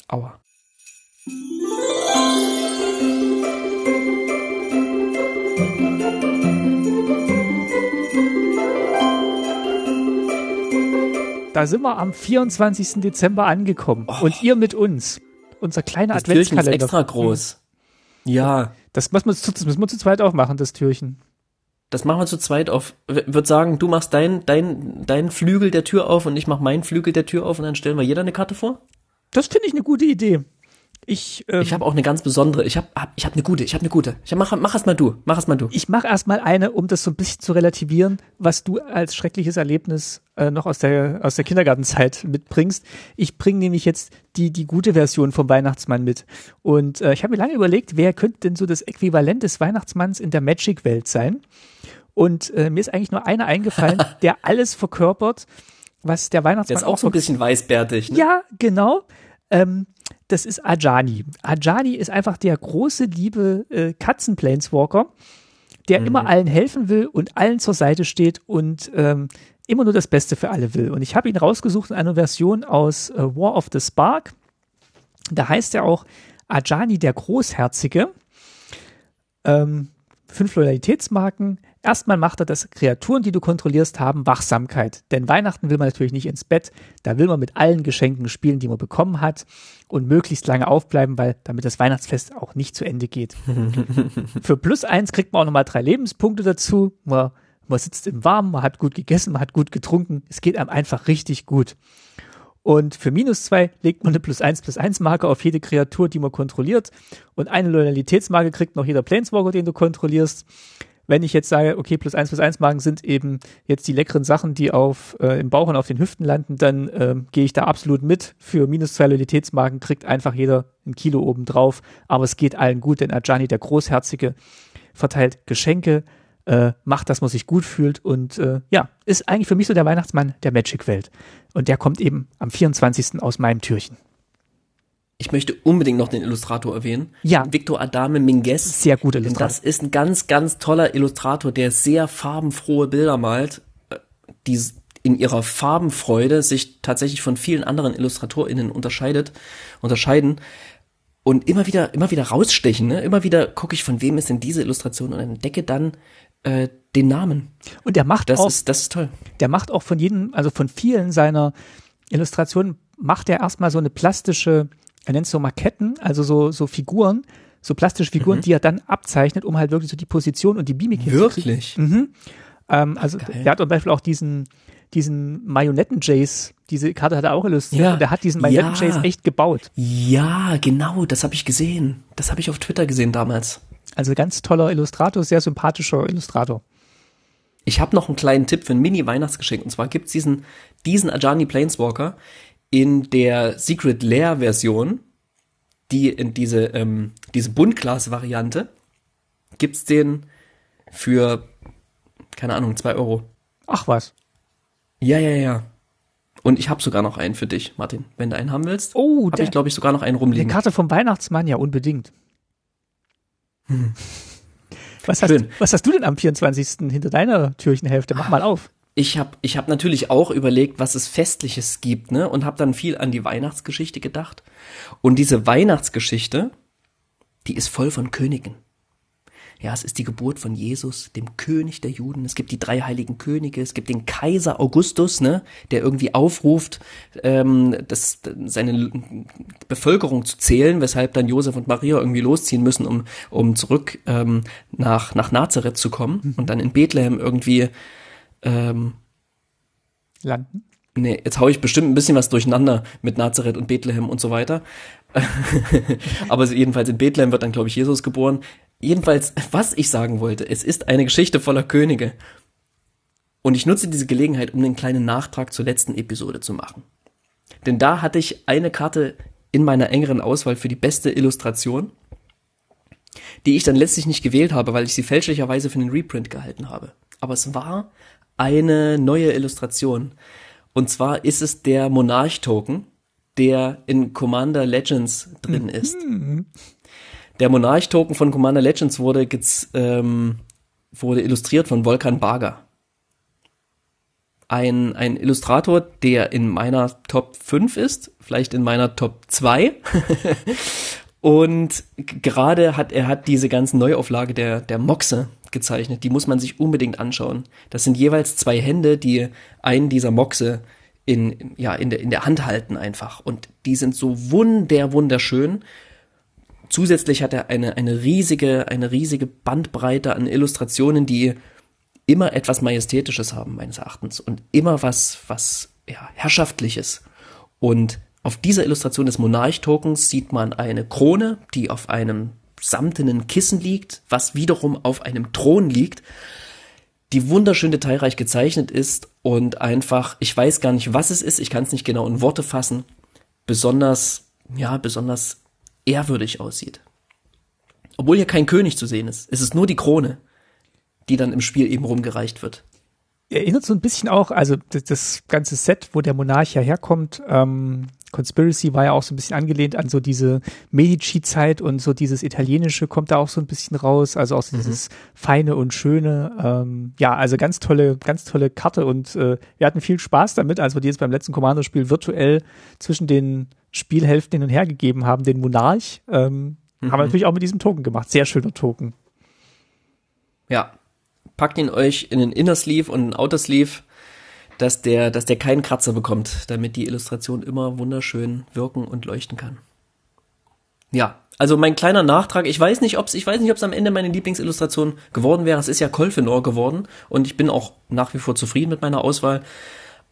Aua. Da sind wir am 24. Dezember angekommen. Oh. Und ihr mit uns. Unser kleiner das Adventskalender. Ist extra groß. Ja. Das müssen, wir zu, das müssen wir zu zweit aufmachen, das Türchen. Das machen wir zu zweit auf. Würde sagen, du machst dein, dein, dein Flügel der Tür auf und ich mach meinen Flügel der Tür auf und dann stellen wir jeder eine Karte vor? Das finde ich eine gute Idee. Ich, ähm, ich habe auch eine ganz besondere. Ich habe ich hab eine gute. Ich habe eine gute. Ich hab, mach, mach erst mal du. Mach erst mal du. Ich mach erst mal eine, um das so ein bisschen zu relativieren, was du als schreckliches Erlebnis äh, noch aus der aus der Kindergartenzeit mitbringst. Ich bringe nämlich jetzt die die gute Version vom Weihnachtsmann mit. Und äh, ich habe mir lange überlegt, wer könnte denn so das Äquivalent des Weihnachtsmanns in der Magic-Welt sein? Und äh, mir ist eigentlich nur einer eingefallen, der alles verkörpert, was der Weihnachtsmann der ist auch so ein bisschen weißbärtig. Ne? Ja, genau. Ähm, das ist Ajani. Ajani ist einfach der große, liebe äh, Katzenplaneswalker, der mhm. immer allen helfen will und allen zur Seite steht und ähm, immer nur das Beste für alle will. Und ich habe ihn rausgesucht in einer Version aus äh, War of the Spark. Da heißt er auch Ajani der Großherzige. Ähm, fünf Loyalitätsmarken, Erstmal macht er, dass Kreaturen, die du kontrollierst, haben Wachsamkeit. Denn Weihnachten will man natürlich nicht ins Bett. Da will man mit allen Geschenken spielen, die man bekommen hat und möglichst lange aufbleiben, weil damit das Weihnachtsfest auch nicht zu Ende geht. Für plus eins kriegt man auch nochmal drei Lebenspunkte dazu. Man, man sitzt im Warmen, man hat gut gegessen, man hat gut getrunken. Es geht einem einfach richtig gut. Und für minus zwei legt man eine plus eins plus eins Marke auf jede Kreatur, die man kontrolliert. Und eine Loyalitätsmarke kriegt noch jeder Planeswalker, den du kontrollierst wenn ich jetzt sage, okay, plus eins plus eins Magen sind eben jetzt die leckeren Sachen, die auf äh, im Bauch und auf den Hüften landen, dann ähm, gehe ich da absolut mit. Für minus zwei Loyalitätsmarken kriegt einfach jeder ein Kilo oben drauf. Aber es geht allen gut, denn Ajani, der Großherzige, verteilt Geschenke, äh, macht, dass man sich gut fühlt und äh, ja, ist eigentlich für mich so der Weihnachtsmann der Magic-Welt. Und der kommt eben am 24. aus meinem Türchen. Ich möchte unbedingt noch den Illustrator erwähnen. Ja. Victor Adame Minguez. Sehr guter Illustrator. Das ist ein ganz, ganz toller Illustrator, der sehr farbenfrohe Bilder malt, äh, die in ihrer Farbenfreude sich tatsächlich von vielen anderen IllustratorInnen unterscheidet, unterscheiden. und immer wieder, immer wieder rausstechen, ne? Immer wieder gucke ich, von wem ist denn diese Illustration und entdecke dann äh, den Namen. Und der macht Das auch, ist, das ist toll. der macht auch von jedem, also von vielen seiner Illustrationen macht er erstmal so eine plastische, er nennt es so Maketten, also so, so Figuren, so plastische Figuren, Mhm. die er dann abzeichnet, um halt wirklich so die Position und die Mimik. Wirklich? Mhm. Ähm, also geil. der hat zum Beispiel auch diesen, diesen Marionetten-Jace, diese Karte hat er auch illustriert Ja. und der hat diesen Ja. Marionetten-Jace echt gebaut. Ja, genau, das habe ich gesehen. Das habe ich auf Twitter gesehen damals. Also ganz toller Illustrator, sehr sympathischer Illustrator. Ich habe noch einen kleinen Tipp für ein Mini-Weihnachtsgeschenk. Und zwar gibt's diesen, diesen Ajani Planeswalker in der Secret Lair-Version, die in diese, ähm, diese Buntglas-Variante, gibt's den für, keine Ahnung, zwei Euro. Ach was. Ja, ja, ja. Und ich habe sogar noch einen für dich, Martin. Wenn du einen haben willst, Oh, habe der, ich, glaube ich, sogar noch einen die rumliegen. Karte vom Weihnachtsmann, ja, unbedingt. Was, hast, was hast du denn am 24. hinter deiner Türchenhälfte? Mach mal auf. Ich habe ich hab natürlich auch überlegt, was es Festliches gibt, ne? Und habe dann viel an die Weihnachtsgeschichte gedacht. Und diese Weihnachtsgeschichte, die ist voll von Königen. Ja, es ist die Geburt von Jesus, dem König der Juden. Es gibt die drei heiligen Könige. Es gibt den Kaiser Augustus, ne, der irgendwie aufruft, ähm, das, seine Bevölkerung zu zählen, weshalb dann Josef und Maria irgendwie losziehen müssen, um, um zurück ähm, nach, nach Nazareth zu kommen und dann in Bethlehem irgendwie ähm, Landen. Nee, jetzt hau ich bestimmt ein bisschen was durcheinander mit Nazareth und Bethlehem und so weiter. Aber jedenfalls in Bethlehem wird dann, glaube ich, Jesus geboren. Jedenfalls, was ich sagen wollte, es ist eine Geschichte voller Könige. Und ich nutze diese Gelegenheit, um einen kleinen Nachtrag zur letzten Episode zu machen. Denn da hatte ich eine Karte in meiner engeren Auswahl für die beste Illustration, die ich dann letztlich nicht gewählt habe, weil ich sie fälschlicherweise für einen Reprint gehalten habe. Aber es war eine neue Illustration. Und zwar ist es der Monarch-Token, der in Commander Legends drin ist. Der Monarch-Token von Commander Legends wurde, ähm, wurde illustriert von Volkan Baga. Ein, ein Illustrator, der in meiner Top 5 ist, vielleicht in meiner Top 2. Und gerade hat er hat diese ganzen Neuauflage der, der Moxe gezeichnet. Die muss man sich unbedingt anschauen. Das sind jeweils zwei Hände, die einen dieser Moxe in, ja, in, der, in der Hand halten einfach. Und die sind so wunder, wunderschön. Zusätzlich hat er eine, eine riesige, eine riesige Bandbreite an Illustrationen, die immer etwas Majestätisches haben, meines Erachtens. Und immer was, was, ja, Herrschaftliches. Und auf dieser Illustration des Monarch-Tokens sieht man eine Krone, die auf einem samtenen Kissen liegt, was wiederum auf einem Thron liegt, die wunderschön detailreich gezeichnet ist und einfach, ich weiß gar nicht, was es ist, ich kann es nicht genau in Worte fassen, besonders, ja, besonders ehrwürdig aussieht. Obwohl hier kein König zu sehen ist. Es ist nur die Krone, die dann im Spiel eben rumgereicht wird. Erinnert so ein bisschen auch, also das, ganze Set, wo der Monarch ja herkommt, ähm, Conspiracy war ja auch so ein bisschen angelehnt an so diese Medici-Zeit und so dieses Italienische kommt da auch so ein bisschen raus, also auch so dieses Feine und Schöne. Ähm, ja, also ganz tolle, ganz tolle Karte und äh, wir hatten viel Spaß damit, als wir die jetzt beim letzten Commander-Spiel virtuell zwischen den Spielhälften hin und her gegeben haben, den Monarch. Ähm, Haben wir natürlich auch mit diesem Token gemacht. Sehr schöner Token. Ja. Packt ihn euch in den Inner Sleeve und den Outer Sleeve, dass der, dass der keinen Kratzer bekommt, damit die Illustration immer wunderschön wirken und leuchten kann. Ja, also mein kleiner Nachtrag, ich weiß nicht, ob's, ich weiß nicht, ob's am Ende meine Lieblingsillustration geworden wäre. Es ist ja Kolfenor geworden und ich bin auch nach wie vor zufrieden mit meiner Auswahl.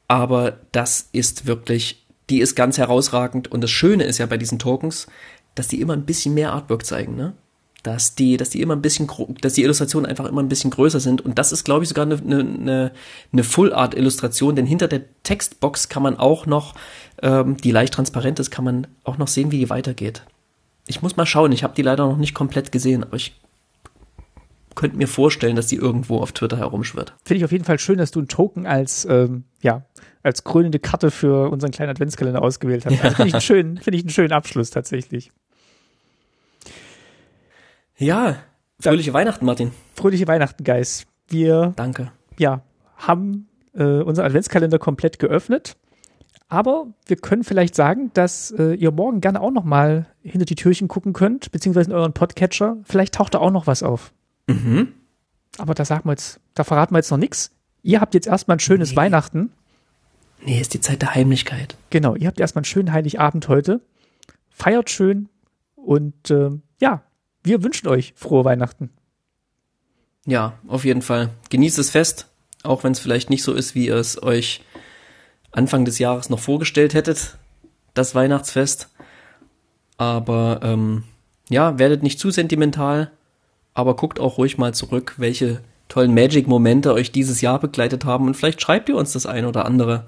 Aber das ist wirklich, die ist ganz herausragend und das Schöne ist ja bei diesen Tokens, dass die immer ein bisschen mehr Artwork zeigen, ne? Dass die, dass die immer ein bisschen, dass die Illustrationen einfach immer ein bisschen größer sind und das ist, glaube ich, sogar eine, eine, eine, Full-Art-Illustration, denn hinter der Textbox kann man auch noch, ähm, die leicht transparent ist, kann man auch noch sehen, wie die weitergeht. Ich muss mal schauen, ich habe die leider noch nicht komplett gesehen, aber ich könnte mir vorstellen, dass die irgendwo auf Twitter herumschwirrt. Finde ich auf jeden Fall schön, dass du einen Token als, ähm, ja, als krönende Karte für unseren kleinen Adventskalender ausgewählt hast. Also finde ich einen schönen, finde ich einen schönen Abschluss tatsächlich. Ja, fröhliche Weihnachten, Martin. Fröhliche Weihnachten, Guys. Wir, Danke. ja, haben äh, unseren Adventskalender komplett geöffnet. Aber wir können vielleicht sagen, dass äh, ihr morgen gerne auch noch mal hinter die Türchen gucken könnt, beziehungsweise in euren Podcatcher. Vielleicht taucht da auch noch was auf. Mhm. Aber da sagen wir jetzt, da verraten wir jetzt noch nichts. Ihr habt jetzt erstmal ein schönes Nee. Weihnachten. Nee, ist die Zeit der Heimlichkeit. Genau, ihr habt erstmal einen schönen Heiligabend heute. Feiert schön und äh, ja, wir wünschen euch frohe Weihnachten. Ja, auf jeden Fall. Genießt das Fest, auch wenn es vielleicht nicht so ist, wie ihr es euch Anfang des Jahres noch vorgestellt hättet, das Weihnachtsfest. Aber ähm, ja, werdet nicht zu sentimental, aber guckt auch ruhig mal zurück, welche tollen Magic-Momente euch dieses Jahr begleitet haben und vielleicht schreibt ihr uns das ein oder andere.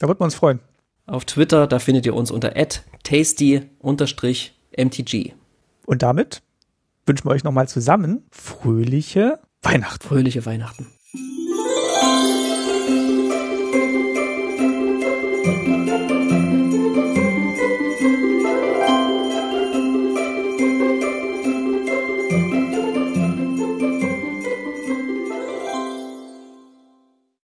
Da würden wir uns freuen. Auf Twitter, da findet ihr uns unter tasty-mtg. Und damit wünschen wir euch nochmal zusammen fröhliche Weihnachten. Fröhliche Weihnachten.